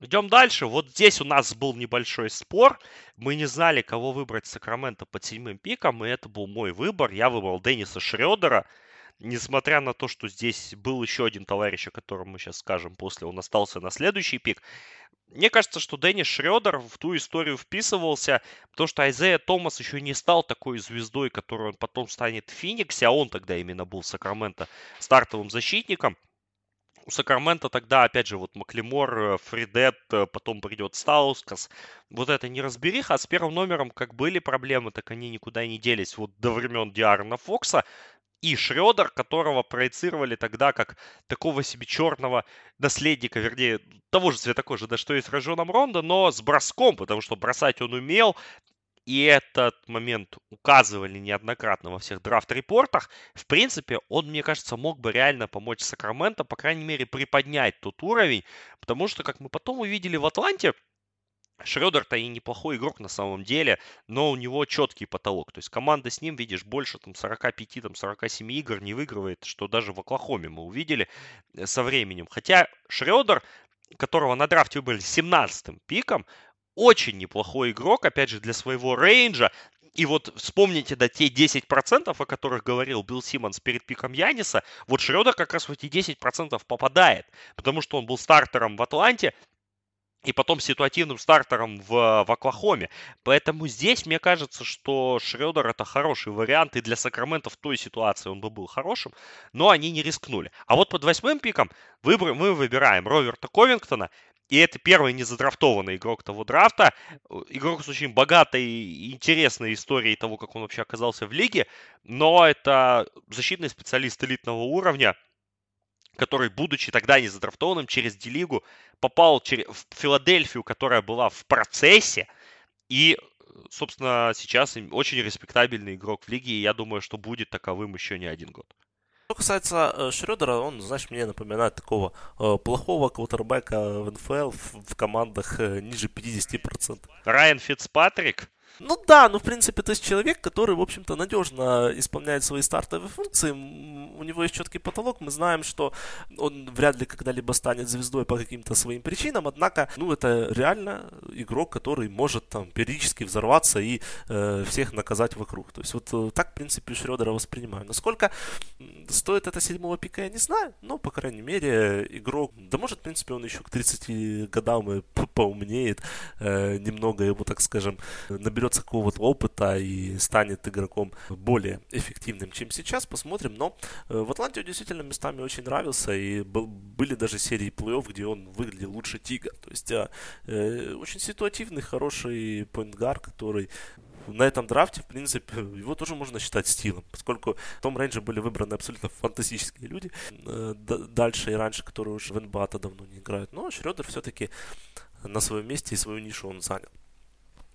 Идем дальше. Вот здесь у нас был небольшой спор. Мы не знали, кого выбрать Сакраменто под седьмым пиком, и это был мой выбор. Я выбрал Денниса Шредера. Несмотря на то, что здесь был еще один товарищ, о котором мы сейчас скажем после, он остался на следующий пик. Мне кажется, что Деннис Шредер в ту историю вписывался, потому что Айзея Томас еще не стал такой звездой, которой он потом станет в Фениксе, а он тогда именно был в Сакраменто стартовым защитником у Сакрамента тогда, опять же, вот Маклемор, э, Фридет, э, потом придет Стаускас. Вот это не разбериха, а с первым номером как были проблемы, так они никуда не делись. Вот до времен Диарна Фокса и Шредер, которого проецировали тогда как такого себе черного наследника, вернее, того же цвета кожи, да что и с Рожоном Рондо, но с броском, потому что бросать он умел, и этот момент указывали неоднократно во всех драфт-репортах, в принципе, он, мне кажется, мог бы реально помочь Сакраменто, по крайней мере, приподнять тот уровень, потому что, как мы потом увидели в Атланте, Шредер-то и неплохой игрок на самом деле, но у него четкий потолок. То есть команда с ним, видишь, больше там 45, там 47 игр не выигрывает, что даже в Оклахоме мы увидели э, со временем. Хотя Шредер, которого на драфте выбрали 17-м пиком, очень неплохой игрок, опять же, для своего рейнджа. И вот вспомните, да, те 10%, о которых говорил Билл Симмонс перед пиком Яниса, вот Шредер как раз в эти 10% попадает, потому что он был стартером в Атланте, и потом ситуативным стартером в, в Оклахоме. Поэтому здесь мне кажется, что Шредер это хороший вариант, и для Сакрамента в той ситуации он бы был хорошим, но они не рискнули. А вот под восьмым пиком выбор, мы выбираем Роверта Ковингтона, и это первый незадрафтованный игрок того драфта. Игрок с очень богатой и интересной историей того, как он вообще оказался в лиге. Но это защитный специалист элитного уровня, который, будучи тогда незадрафтованным через D-лигу, попал в Филадельфию, которая была в процессе. И, собственно, сейчас очень респектабельный игрок в лиге. И я думаю, что будет таковым еще не один год. Что касается э, Шредера, он, знаешь, мне напоминает такого э, плохого квотербека в НФЛ в, в командах э, ниже 50%. Райан Фицпатрик? Ну да, ну в принципе, то есть человек, который, в общем-то, надежно исполняет свои стартовые функции, у него есть четкий потолок, мы знаем, что он вряд ли когда-либо станет звездой по каким-то своим причинам, однако, ну это реально игрок, который может там периодически взорваться и э, всех наказать вокруг. То есть вот э, так, в принципе, Шредера воспринимаю. Насколько стоит это седьмого пика, я не знаю, но, по крайней мере, игрок, да может, в принципе, он еще к 30 годам и поумнеет, э, немного ему, так скажем, наберет наберется какого-то опыта и станет игроком более эффективным, чем сейчас, посмотрим. Но э, в Атланте он действительно местами очень нравился, и был, были даже серии плей-офф, где он выглядел лучше Тига. То есть э, э очень ситуативный, хороший поинтгар, который на этом драфте, в принципе, его тоже можно считать стилом, поскольку в том рейнже были выбраны абсолютно фантастические люди, э, дальше и раньше, которые уже в НБА давно не играют. Но Шредер все-таки на своем месте и свою нишу он занял.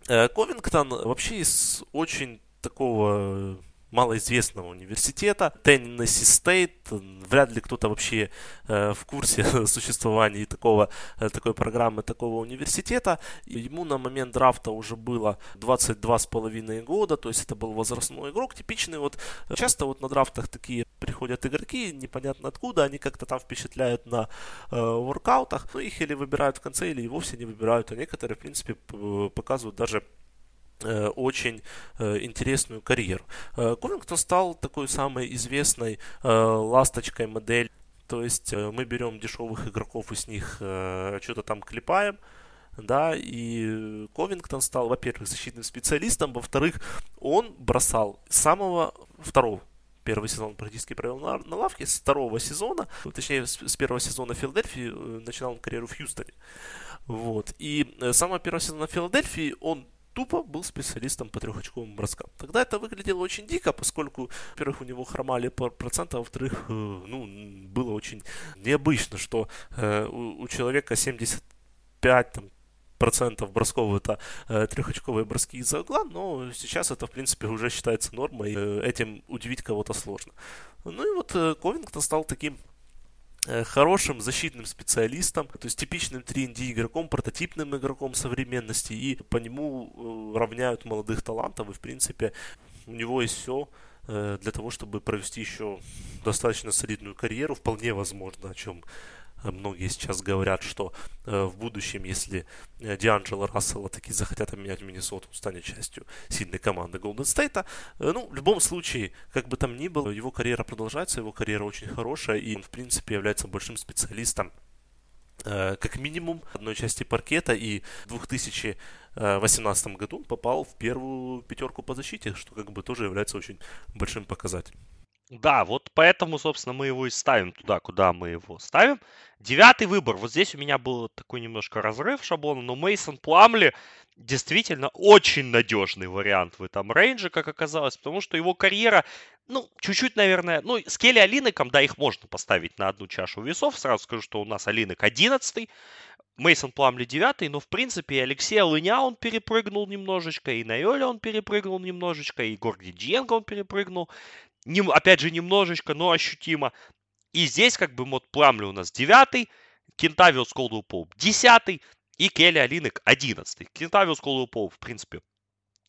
Э, Ковингтон вообще из очень такого малоизвестного университета, Теннесси Стейт. Вряд ли кто-то вообще э, в курсе существования такого, э, такой программы, такого университета. Ему на момент драфта уже было 22,5 года, то есть это был возрастной игрок, типичный вот. Часто вот на драфтах такие приходят игроки, непонятно откуда, они как-то там впечатляют на э, воркаутах, но их или выбирают в конце, или и вовсе не выбирают, а некоторые, в принципе, показывают даже Э, очень э, интересную карьеру. Э, Ковингтон стал такой самой известной ласточкой модель. То есть мы берем дешевых игроков и с них что-то там клепаем, да, и Ковингтон стал, во-первых, защитным специалистом, во-вторых, он бросал с самого второго первый сезон практически провел на, на лавке, с второго сезона, точнее, с, с первого сезона Филадельфии начинал он карьеру в Хьюстоне. Вот. И с самого первого сезона Филадельфии он тупо был специалистом по трехочковым броскам. Тогда это выглядело очень дико, поскольку, во-первых, у него хромали проценты, а во-вторых, э, ну, было очень необычно, что э, у, человека 75 там, процентов бросков это э, трехочковые броски из-за угла, но сейчас это, в принципе, уже считается нормой, э, этим удивить кого-то сложно. Ну и вот э, Ковингтон стал таким хорошим защитным специалистом, то есть типичным 3D игроком, прототипным игроком современности, и по нему э, равняют молодых талантов, и в принципе у него есть все э, для того, чтобы провести еще достаточно солидную карьеру, вполне возможно, о чем многие сейчас говорят, что э, в будущем, если э, Дианджело Рассела таки захотят обменять Миннесоту, он станет частью сильной команды Голден Стейта. Э, ну, в любом случае, как бы там ни было, его карьера продолжается, его карьера очень хорошая, и он, в принципе, является большим специалистом как минимум одной части паркета и в 2018 году попал в первую пятерку по защите, что как бы тоже является очень большим показателем. Да, вот поэтому, собственно, мы его и ставим туда, куда мы его ставим. Девятый выбор. Вот здесь у меня был такой немножко разрыв шаблона, но Мейсон Пламли действительно очень надежный вариант в этом рейнже, как оказалось, потому что его карьера, ну, чуть-чуть, наверное, ну, с Келли Алинеком, да, их можно поставить на одну чашу весов. Сразу скажу, что у нас Алинек 11 Мейсон Пламли 9 но, в принципе, и Алексея Лыня он перепрыгнул немножечко, и Найоля он перепрыгнул немножечко, и Горди Диенко он перепрыгнул не, опять же, немножечко, но ощутимо. И здесь как бы вот Пламли у нас девятый, Кентавиус Колдуэлл Поуп десятый и Келли Алинек одиннадцатый. Кентавиус Колдуэлл Поуп, в принципе,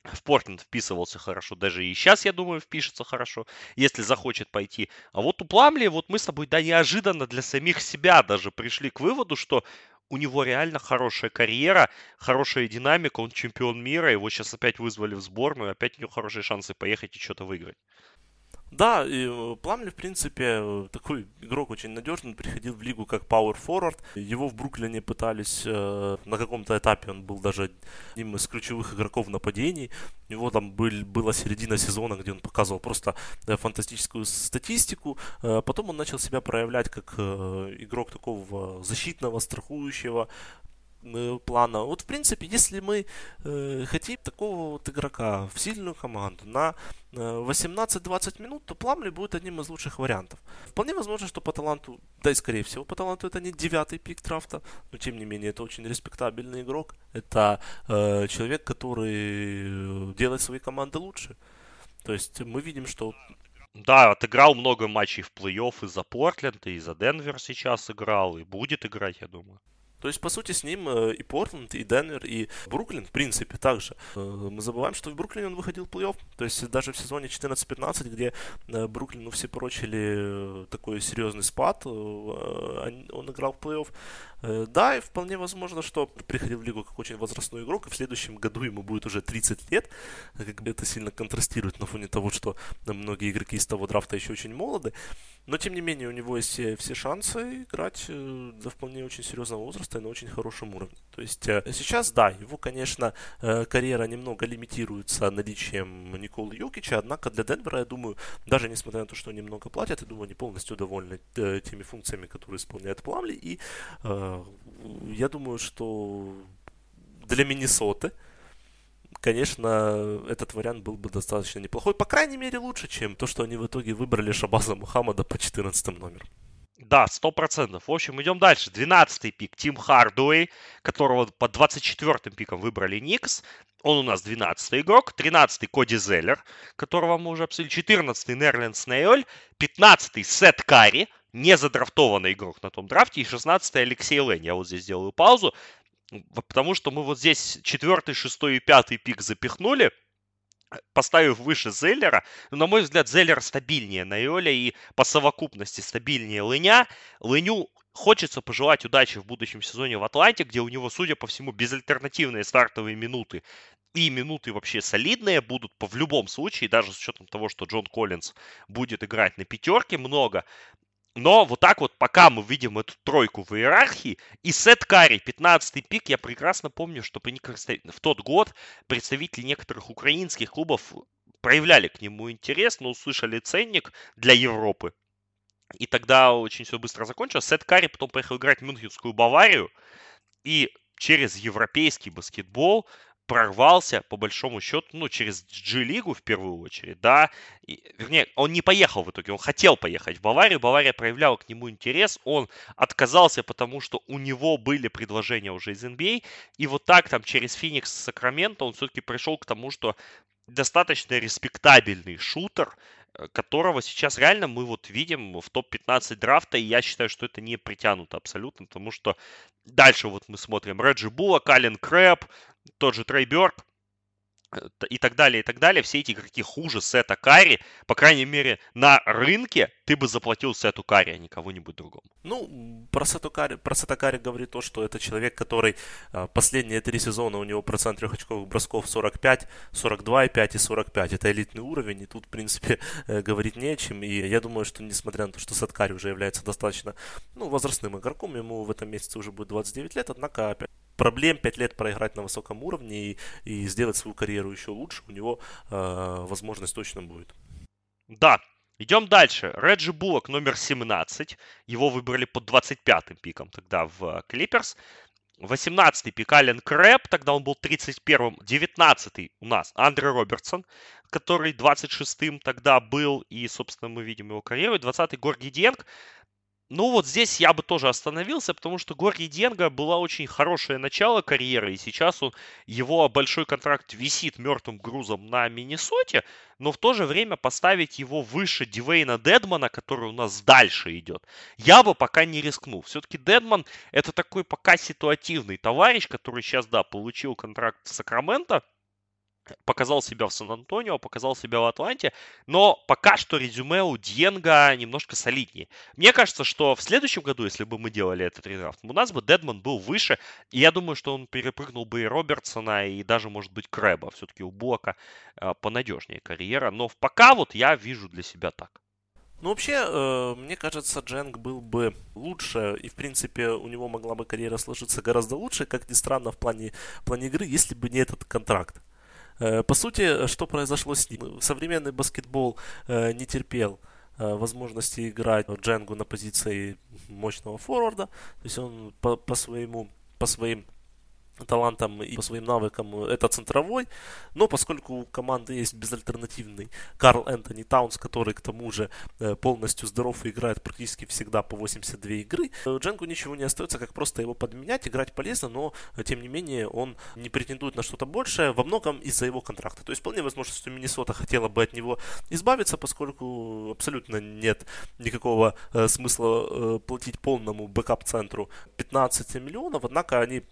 в Портленд вписывался хорошо, даже и сейчас, я думаю, впишется хорошо, если захочет пойти. А вот у Пламли, вот мы с тобой, да, неожиданно для самих себя даже пришли к выводу, что у него реально хорошая карьера, хорошая динамика, он чемпион мира, его сейчас опять вызвали в сборную, опять у него хорошие шансы поехать и что-то выиграть. Да, и э, Пламли, в принципе, э, такой игрок очень надежный, приходил в лигу как Power Forward. Его в Бруклине пытались, э, на каком-то этапе он был даже одним из ключевых игроков нападений. У него там был, была середина сезона, где он показывал просто фантастическую статистику. Потом он начал себя проявлять как игрок такого защитного, страхующего, плана. Вот, в принципе, если мы э, хотим такого вот игрока в сильную команду на э, 18-20 минут, то Пламли будет одним из лучших вариантов. Вполне возможно, что по таланту, да и скорее всего по таланту это не девятый пик драфта, но тем не менее это очень респектабельный игрок. Это э, человек, который делает свои команды лучше. То есть мы видим, что да, отыграл много матчей в плей-офф и за Портленд, и за Денвер сейчас играл, и будет играть, я думаю. То есть, по сути, с ним э, и Портленд, и Денвер, и Бруклин, в принципе, также. Э, мы забываем, что в Бруклине он выходил в плей-офф. То есть, даже в сезоне 14-15, где э, Бруклину все прочили такой серьезный спад, он играл в плей-офф. Да, и вполне возможно, что приходил в лигу как очень возрастной игрок, и в следующем году ему будет уже 30 лет. Как бы это сильно контрастирует на фоне того, что многие игроки из того драфта еще очень молоды. Но, тем не менее, у него есть все, все шансы играть до вполне очень серьезного возраста просто на очень хорошем уровне. То есть э, сейчас, да, его, конечно, э, карьера немного лимитируется наличием Николы Йокича, однако для Денвера, я думаю, даже несмотря на то, что они много платят, я думаю, они полностью довольны э, теми функциями, которые исполняет Пламли, и я думаю, что для Миннесоты, конечно, этот вариант был бы достаточно неплохой. По крайней мере, лучше, чем то, что они в итоге выбрали Шабаза Мухаммада по 14 номеру. Да, сто процентов. В общем, идем дальше. Двенадцатый пик Тим Хардуэй, которого по 24-м пиком выбрали Никс. Он у нас 12-й игрок. 13-й Коди Зеллер, которого мы уже обсудили. 14-й Нерлен Снейль. 15-й Сет Карри, не задрафтованный игрок на том драфте. И 16-й Алексей Лэнь. Я вот здесь делаю паузу. Потому что мы вот здесь 4, 6 и 5 пик запихнули поставив выше Зеллера. Но, на мой взгляд, Зеллер стабильнее Найоля и по совокупности стабильнее Лыня. Лыню хочется пожелать удачи в будущем сезоне в Атланте, где у него, судя по всему, безальтернативные стартовые минуты и минуты вообще солидные будут в любом случае, даже с учетом того, что Джон Коллинз будет играть на пятерке много. Но вот так вот, пока мы видим эту тройку в иерархии, и Сет Карри, 15-й пик, я прекрасно помню, что в тот год представители некоторых украинских клубов проявляли к нему интерес, но услышали ценник для Европы. И тогда очень все быстро закончилось. Сет Карри потом поехал играть в Мюнхенскую Баварию, и через европейский баскетбол прорвался, по большому счету, ну, через G-лигу в первую очередь, да, и, вернее, он не поехал в итоге, он хотел поехать в Баварию, Бавария проявляла к нему интерес, он отказался, потому что у него были предложения уже из NBA, и вот так там через Феникс Сакраменто он все-таки пришел к тому, что достаточно респектабельный шутер, э, которого сейчас реально мы вот видим в топ-15 драфта, и я считаю, что это не притянуто абсолютно, потому что дальше вот мы смотрим Реджи Була, Калин Крэп, тот же Трей Бёрк, и так далее, и так далее, все эти игроки хуже Сета Карри, по крайней мере, на рынке ты бы заплатил Сету Карри, а не кого-нибудь другому. Ну, про Сету Карри, про Сета Карри говорит то, что это человек, который а, последние три сезона, у него процент трехочковых бросков 45, 42,5 и 45. Это элитный уровень, и тут, в принципе, э, говорить не о чем. И я думаю, что несмотря на то, что Сет Карри уже является достаточно ну, возрастным игроком, ему в этом месяце уже будет 29 лет, однако опять проблем 5 лет проиграть на высоком уровне и, и сделать свою карьеру еще лучше, у него э, возможность точно будет. Да, идем дальше. Реджи Буллок номер 17. Его выбрали под 25-м пиком тогда в Клиперс. 18-й пик Ален Крэп, тогда он был 31-м. 19-й у нас Андре Робертсон, который 26-м тогда был, и, собственно, мы видим его карьеру. 20-й Горгий Денг, ну вот здесь я бы тоже остановился, потому что Гори Денга была очень хорошее начало карьеры, и сейчас он, его большой контракт висит мертвым грузом на Миннесоте, но в то же время поставить его выше Дивейна Дедмана, который у нас дальше идет, я бы пока не рискнул. Все-таки Дедман это такой пока ситуативный товарищ, который сейчас, да, получил контракт в Сакраменто, показал себя в Сан-Антонио, показал себя в Атланте, но пока что резюме у Диенга немножко солиднее. Мне кажется, что в следующем году, если бы мы делали этот редрафт, у нас бы Дедман был выше, и я думаю, что он перепрыгнул бы и Робертсона, и даже, может быть, Крэба. Все-таки у Блока понадежнее карьера, но пока вот я вижу для себя так. Ну, вообще, э, мне кажется, Дженг был бы лучше, и, в принципе, у него могла бы карьера сложиться гораздо лучше, как ни странно, в плане, в плане игры, если бы не этот контракт. Э, по сути, что произошло с ним? Современный баскетбол э, не терпел э, возможности играть Дженгу на позиции мощного форварда. То есть он по, по своему по своим талантам и по своим навыкам это центровой, но поскольку у команды есть безальтернативный Карл Энтони Таунс, который к тому же э, полностью здоров и играет практически всегда по 82 игры, э, Дженгу ничего не остается, как просто его подменять, играть полезно, но э, тем не менее он не претендует на что-то большее, во многом из-за его контракта. То есть вполне возможно, что Миннесота хотела бы от него избавиться, поскольку абсолютно нет никакого смысла платить полному бэкап-центру 15 миллионов, однако они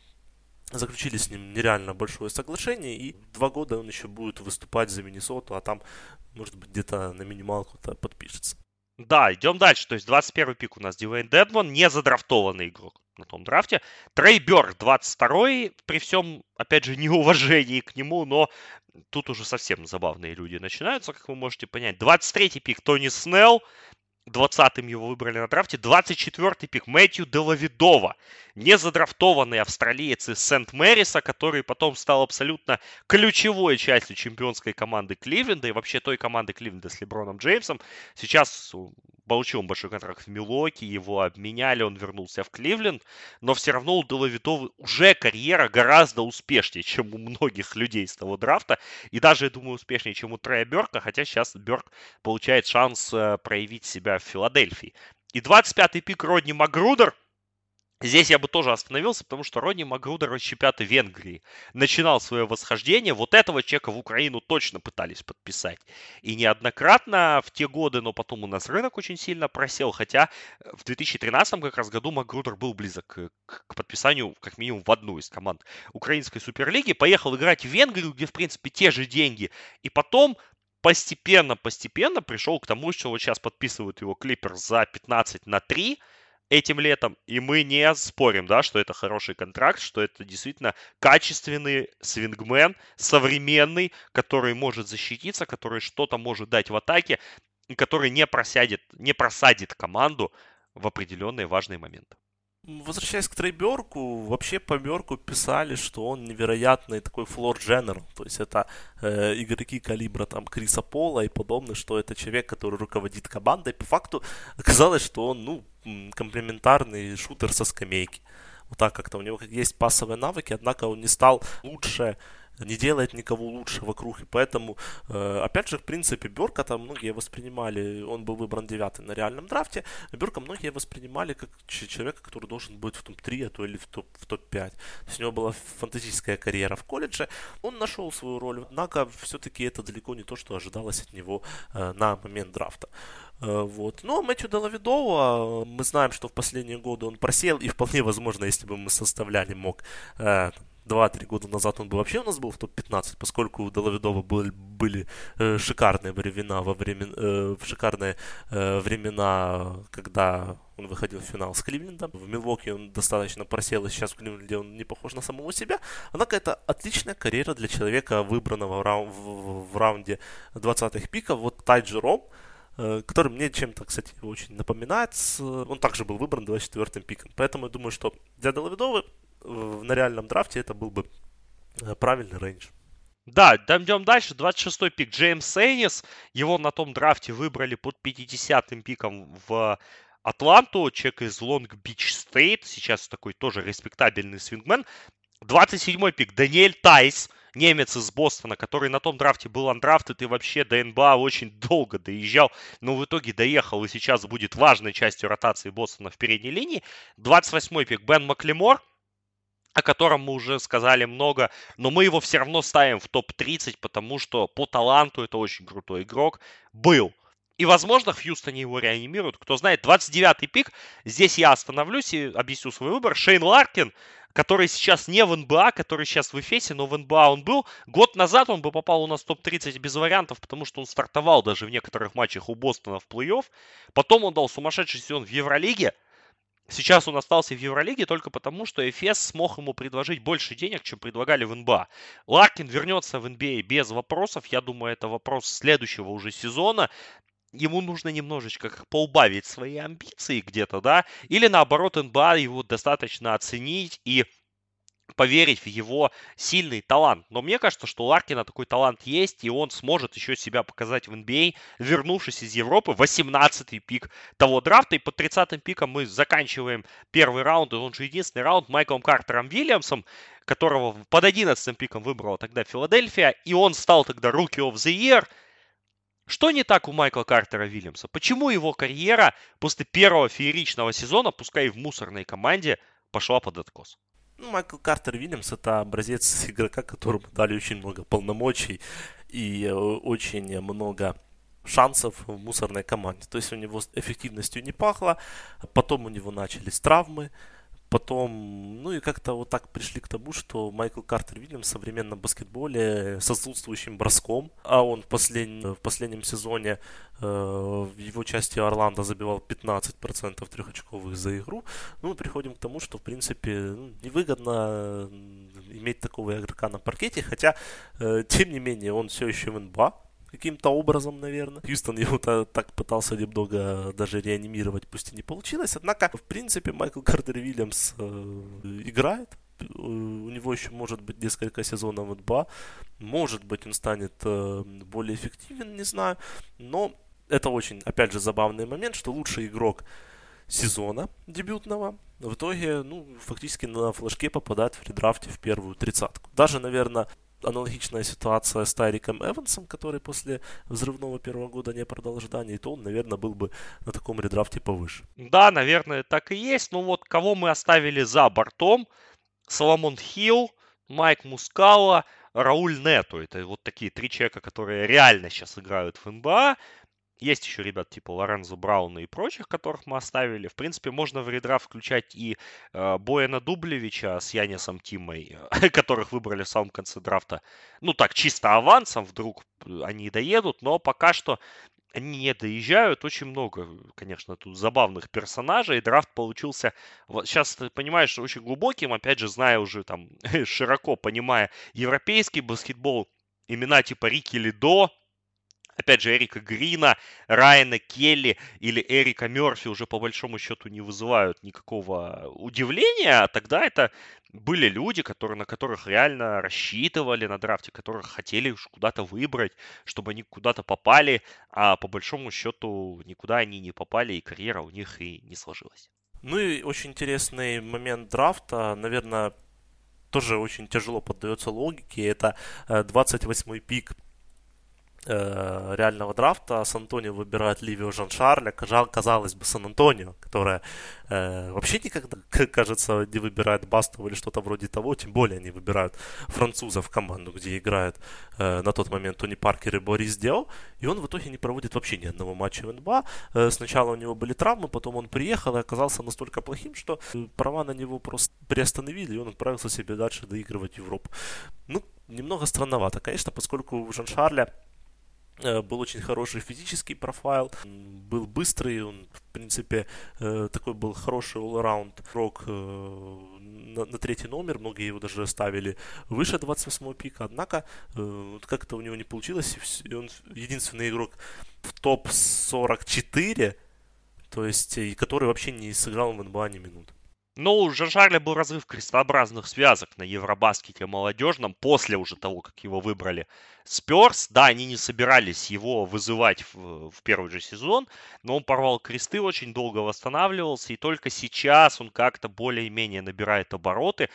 заключили с ним нереально большое соглашение, и два года он еще будет выступать за Миннесоту, а там, может быть, где-то на минималку-то подпишется. Да, идем дальше. То есть 21 пик у нас Дивейн Дедмон, не задрафтованный игрок на том драфте. Трей Бёрк 22 при всем, опять же, неуважении к нему, но тут уже совсем забавные люди начинаются, как вы можете понять. 23 пик Тони Снелл, 20-м его выбрали на драфте. 24-й пик Мэтью Делавидова. Незадрафтованный австралиец из Сент-Мэриса, который потом стал абсолютно ключевой частью чемпионской команды Кливленда и вообще той команды Кливленда с Леброном Джеймсом. Сейчас получил он большой контракт в Милоке, его обменяли, он вернулся в Кливленд, но все равно у Делавитова уже карьера гораздо успешнее, чем у многих людей с того драфта, и даже, я думаю, успешнее, чем у Трея Берка, хотя сейчас Берк получает шанс э, проявить себя в Филадельфии. И 25-й пик Родни Магрудер – Здесь я бы тоже остановился, потому что Ронни Магрудер из чемпионата Венгрии начинал свое восхождение. Вот этого человека в Украину точно пытались подписать. И неоднократно в те годы, но потом у нас рынок очень сильно просел. Хотя в 2013 как раз году Магрудер был близок к подписанию как минимум в одну из команд Украинской Суперлиги. Поехал играть в Венгрию, где в принципе те же деньги. И потом постепенно-постепенно пришел к тому, что вот сейчас подписывают его Клипер за 15 на 3 этим летом, и мы не спорим, да, что это хороший контракт, что это действительно качественный свингмен, современный, который может защититься, который что-то может дать в атаке, и который не просядет, не просадит команду в определенные важные моменты. Возвращаясь к Трейберку, вообще по Берку писали, что он невероятный такой флор дженерал, то есть это э, игроки калибра там Криса Пола и подобное, что это человек, который руководит командой. По факту оказалось, что он, ну, комплементарный шутер со скамейки. Вот так как-то у него есть пассовые навыки, однако он не стал лучше не делает никого лучше вокруг. И поэтому, э, опять же, в принципе, Берка там многие воспринимали, он был выбран девятый на реальном драфте, Берка многие воспринимали как человека, который должен быть в топ-3, а то или в, топ, в топ-5. То есть у него была фантастическая карьера в колледже. Он нашел свою роль, однако все-таки это далеко не то, что ожидалось от него э, на момент драфта. Э, вот. Но Мэтью Делавидова, мы знаем, что в последние годы он просел, и вполне возможно, если бы мы составляли мог 2-3 года назад он бы вообще у нас был в топ-15, поскольку у Делавидова были, были э, шикарные времена во время, э, шикарные э, времена, когда он выходил в финал с Кливлендом. В Милвоке он достаточно просел, и сейчас в Кливленде он не похож на самого себя. Однако это отличная карьера для человека, выбранного в, рау- в, в раунде 20-х пиков. Вот Тай Джером, э, который мне чем-то, кстати, очень напоминает. Он также был выбран 24-м пиком. Поэтому я думаю, что для Делавидовы на реальном драфте это был бы э, правильный range. Да, идем дальше. 26-й пик Джеймс Эннис. Его на том драфте выбрали под 50-м пиком в Атланту. Человек из Лонг-Бич Стейт. Сейчас такой тоже респектабельный свингмен. 27-й пик Даниэль Тайс. Немец из Бостона, который на том драфте был undrafted и вообще до НБА очень долго доезжал, но в итоге доехал и сейчас будет важной частью ротации Бостона в передней линии. 28-й пик Бен Маклемор о котором мы уже сказали много, но мы его все равно ставим в топ-30, потому что по таланту это очень крутой игрок был. И, возможно, в Хьюстоне его реанимируют. Кто знает, 29-й пик. Здесь я остановлюсь и объясню свой выбор. Шейн Ларкин, который сейчас не в НБА, который сейчас в Эфесе, но в НБА он был. Год назад он бы попал у нас в топ-30 без вариантов, потому что он стартовал даже в некоторых матчах у Бостона в плей-офф. Потом он дал сумасшедший сезон в Евролиге. Сейчас он остался в Евролиге только потому, что Эфес смог ему предложить больше денег, чем предлагали в НБА. Ларкин вернется в НБА без вопросов. Я думаю, это вопрос следующего уже сезона. Ему нужно немножечко поубавить свои амбиции где-то, да, или наоборот НБА его достаточно оценить и поверить в его сильный талант. Но мне кажется, что у Ларкина такой талант есть, и он сможет еще себя показать в NBA, а, вернувшись из Европы. 18-й пик того драфта. И под 30-м пиком мы заканчиваем первый раунд, и он же единственный раунд Майклом Картером Вильямсом, которого под 11-м пиком выбрала тогда Филадельфия, и он стал тогда Rookie of the Year. Что не так у Майкла Картера Вильямса? Почему его карьера после первого фееричного сезона, пускай и в мусорной команде, пошла под откос? Ну, Майкл Картер Вильямс это образец игрока, которому дали очень много полномочий и э, очень много шансов в мусорной команде. То есть у него эффективностью не пахло, потом у него начались травмы, Потом, ну и как-то вот так пришли к тому, что Майкл Картер Вильямс в современном баскетболе с отсутствующим броском, а он в, послед... в последнем сезоне э, в его части Орландо забивал 15% трехочковых за игру, ну, мы приходим к тому, что, в принципе, ну, невыгодно иметь такого игрока на паркете, хотя, э, тем не менее, он все еще в НБА, каким-то образом, наверное. Хьюстон его так пытался немного даже реанимировать, пусть и не получилось. Однако, в принципе, Майкл Картер Вильямс э, играет. Э, у него еще может быть несколько сезонов в НБА. Может быть, он станет э, более эффективен, не знаю. Но это очень, опять же, забавный момент, что лучший игрок сезона дебютного в итоге, ну, фактически на флажке попадает в редрафте в первую тридцатку. Даже, наверное, аналогичная ситуация с Тайриком Эвансом, который после взрывного первого года не продал ожиданий, то он, наверное, был бы на таком редрафте повыше. Да, наверное, так и есть. Ну вот кого мы оставили за бортом? Соломон Хилл, Майк Мускала, Рауль Нету. Это вот такие три человека, которые реально сейчас играют в НБА. Есть еще ребят типа Лорензо Брауна и прочих, которых мы оставили. В принципе, можно в редрафт включать и э, Бояна Дублевича с Янисом Тимой, которых выбрали в самом конце драфта. Ну так, чисто авансом, вдруг они доедут, но пока что они не доезжают. Очень много, конечно, тут забавных персонажей. Драфт получился, вот сейчас ты понимаешь, очень глубоким. Опять же, зная уже там, широко понимая европейский баскетбол, имена типа Рики Лидо, опять же, Эрика Грина, Райана Келли или Эрика Мерфи уже по большому счету не вызывают никакого удивления, а тогда это были люди, которые, на которых реально рассчитывали на драфте, которых хотели уж куда-то выбрать, чтобы они куда-то попали, а по большому счету никуда они не попали, и карьера у них и не сложилась. Ну и очень интересный момент драфта, наверное, тоже очень тяжело поддается логике. Это 28-й э, пик э, реального драфта Сан-Антонио выбирает Ливио Жан-Шарля, казалось бы, Сан-Антонио, которая э, вообще никогда, кажется, не выбирает Бастова или что-то вроде того, тем более они выбирают французов в команду, где играют э, на тот момент Тони Паркер и Борис Дио, и он в итоге не проводит вообще ни одного матча в НБА. Э, сначала у него были травмы, потом он приехал и оказался настолько плохим, что права на него просто приостановили, и он отправился себе дальше доигрывать Европу. Ну, немного странновато, конечно, поскольку у Жан-Шарля был очень хороший физический профайл, был быстрый, он, в принципе, э, такой был хороший all-around игрок э, на, на третий номер, многие его даже ставили выше 28 пика, однако как-то у него не получилось, и он единственный игрок в топ-44, то есть, который вообще не сыграл в НБА ни минуты. Ну, у Жажарля был разрыв крестообразных связок на Евробаскете молодежном после уже того, как его выбрали Сперс. Да, они не собирались его вызывать в, в первый же сезон, но он порвал кресты, очень долго восстанавливался, и только сейчас он как-то более-менее набирает обороты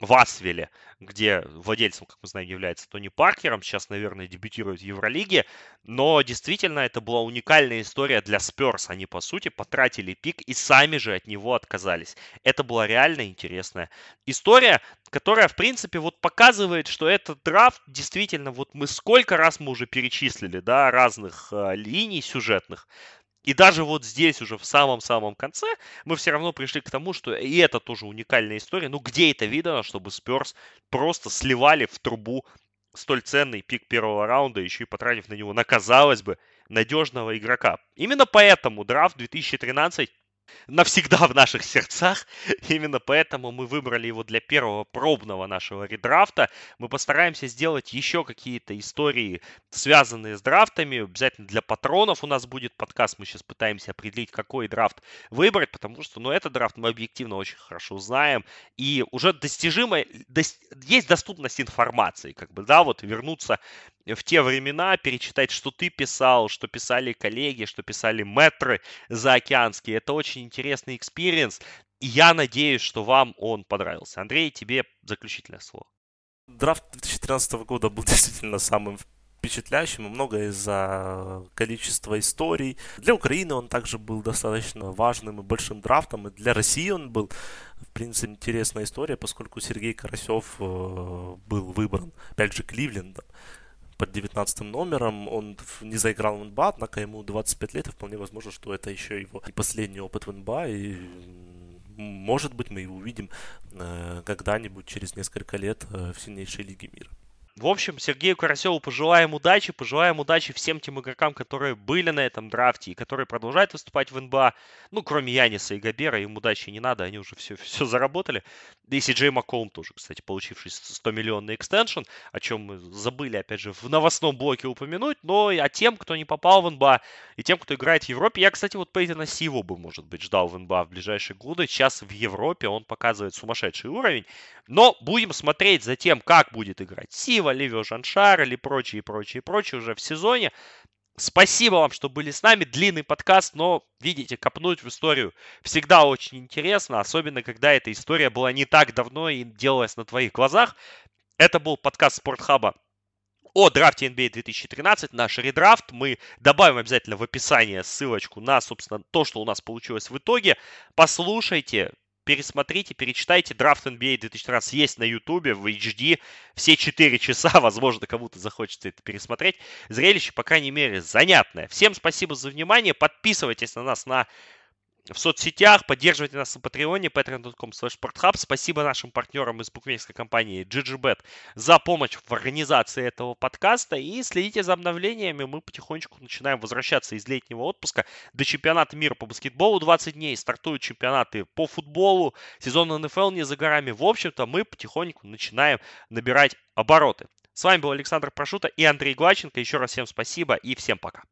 в Асвеле, где владельцем, как мы знаем, является Тони Паркером, сейчас, наверное, дебютирует в Евролиге, но действительно это была уникальная история для Сперс. Они, по сути, потратили пик и сами же от него отказались. Это была реально интересная история, которая, в принципе, вот показывает, что этот драфт действительно, вот мы сколько раз мы уже перечислили, да, разных э, линий сюжетных, и даже вот здесь уже в самом-самом конце мы все равно пришли к тому, что и это тоже уникальная история. Ну где это видно, чтобы Сперс просто сливали в трубу столь ценный пик первого раунда, еще и потратив на него, на, казалось бы, надежного игрока. Именно поэтому драфт 2013 навсегда в наших сердцах. Именно поэтому мы выбрали его для первого пробного нашего редрафта. Мы постараемся сделать еще какие-то истории, связанные с драфтами. Обязательно для патронов у нас будет подкаст. Мы сейчас пытаемся определить, какой драфт выбрать, потому что, ну, этот драфт мы объективно очень хорошо знаем. И уже достижимо, дос, есть доступность информации, как бы, да, вот вернуться в те времена, перечитать, что ты писал, что писали коллеги, что писали метры заокеанские. Это очень интересный experience. И я надеюсь, что вам он понравился. Андрей, тебе заключительное слово. Драфт 2013 года был действительно самым впечатляющим, много из-за количества историй. Для Украины он также был достаточно важным и большим драфтом, и для России он был, в принципе, интересная история, поскольку Сергей Карасев э, был выбран, опять же, Кливлендом под 19 номером. Он не заиграл в НБА, однако ему 25 лет, и вполне возможно, что это еще его последний опыт в НБА, и может быть мы его увидим э, когда-нибудь через несколько лет э, в сильнейшей лиге мира. В общем, Сергею Карасеву пожелаем удачи, пожелаем удачи всем тем игрокам, которые были на этом драфте и которые продолжают выступать в НБА. Ну, кроме Яниса и Габера, им удачи не надо, они уже все, все заработали. Да и Си Макколм тоже, кстати, получивший 100-миллионный экстеншн, о чем мы забыли, опять же, в новостном блоке упомянуть. Но и о тем, кто не попал в НБА, и тем, кто играет в Европе. Я, кстати, вот Пейтона Сиву бы, может быть, ждал в НБА в ближайшие годы. Сейчас в Европе он показывает сумасшедший уровень. Но будем смотреть за тем, как будет играть Сива, Ливио Жаншар или прочие, прочие, прочие уже в сезоне. Спасибо вам, что были с нами. Длинный подкаст, но, видите, копнуть в историю всегда очень интересно, особенно когда эта история была не так давно и делалась на твоих глазах. Это был подкаст Спортхаба о драфте NBA 2013, наш редрафт. Мы добавим обязательно в описание ссылочку на, собственно, то, что у нас получилось в итоге. Послушайте, пересмотрите, перечитайте. Драфт NBA 2013 есть на YouTube в HD. Все 4 часа, возможно, кому-то захочется это пересмотреть. Зрелище, по крайней мере, занятное. Всем спасибо за внимание. Подписывайтесь на нас на в соцсетях, поддерживайте нас на Патреоне, patreon.com sporthub. Спасибо нашим партнерам из букмекерской компании GGBet за помощь в организации этого подкаста. И следите за обновлениями. Мы потихонечку начинаем возвращаться из летнего отпуска до чемпионата мира по баскетболу 20 дней. Стартуют чемпионаты по футболу. Сезон НФЛ не за горами. В общем-то, мы потихоньку начинаем набирать обороты. С вами был Александр Прошута и Андрей Глаченко. Еще раз всем спасибо и всем пока.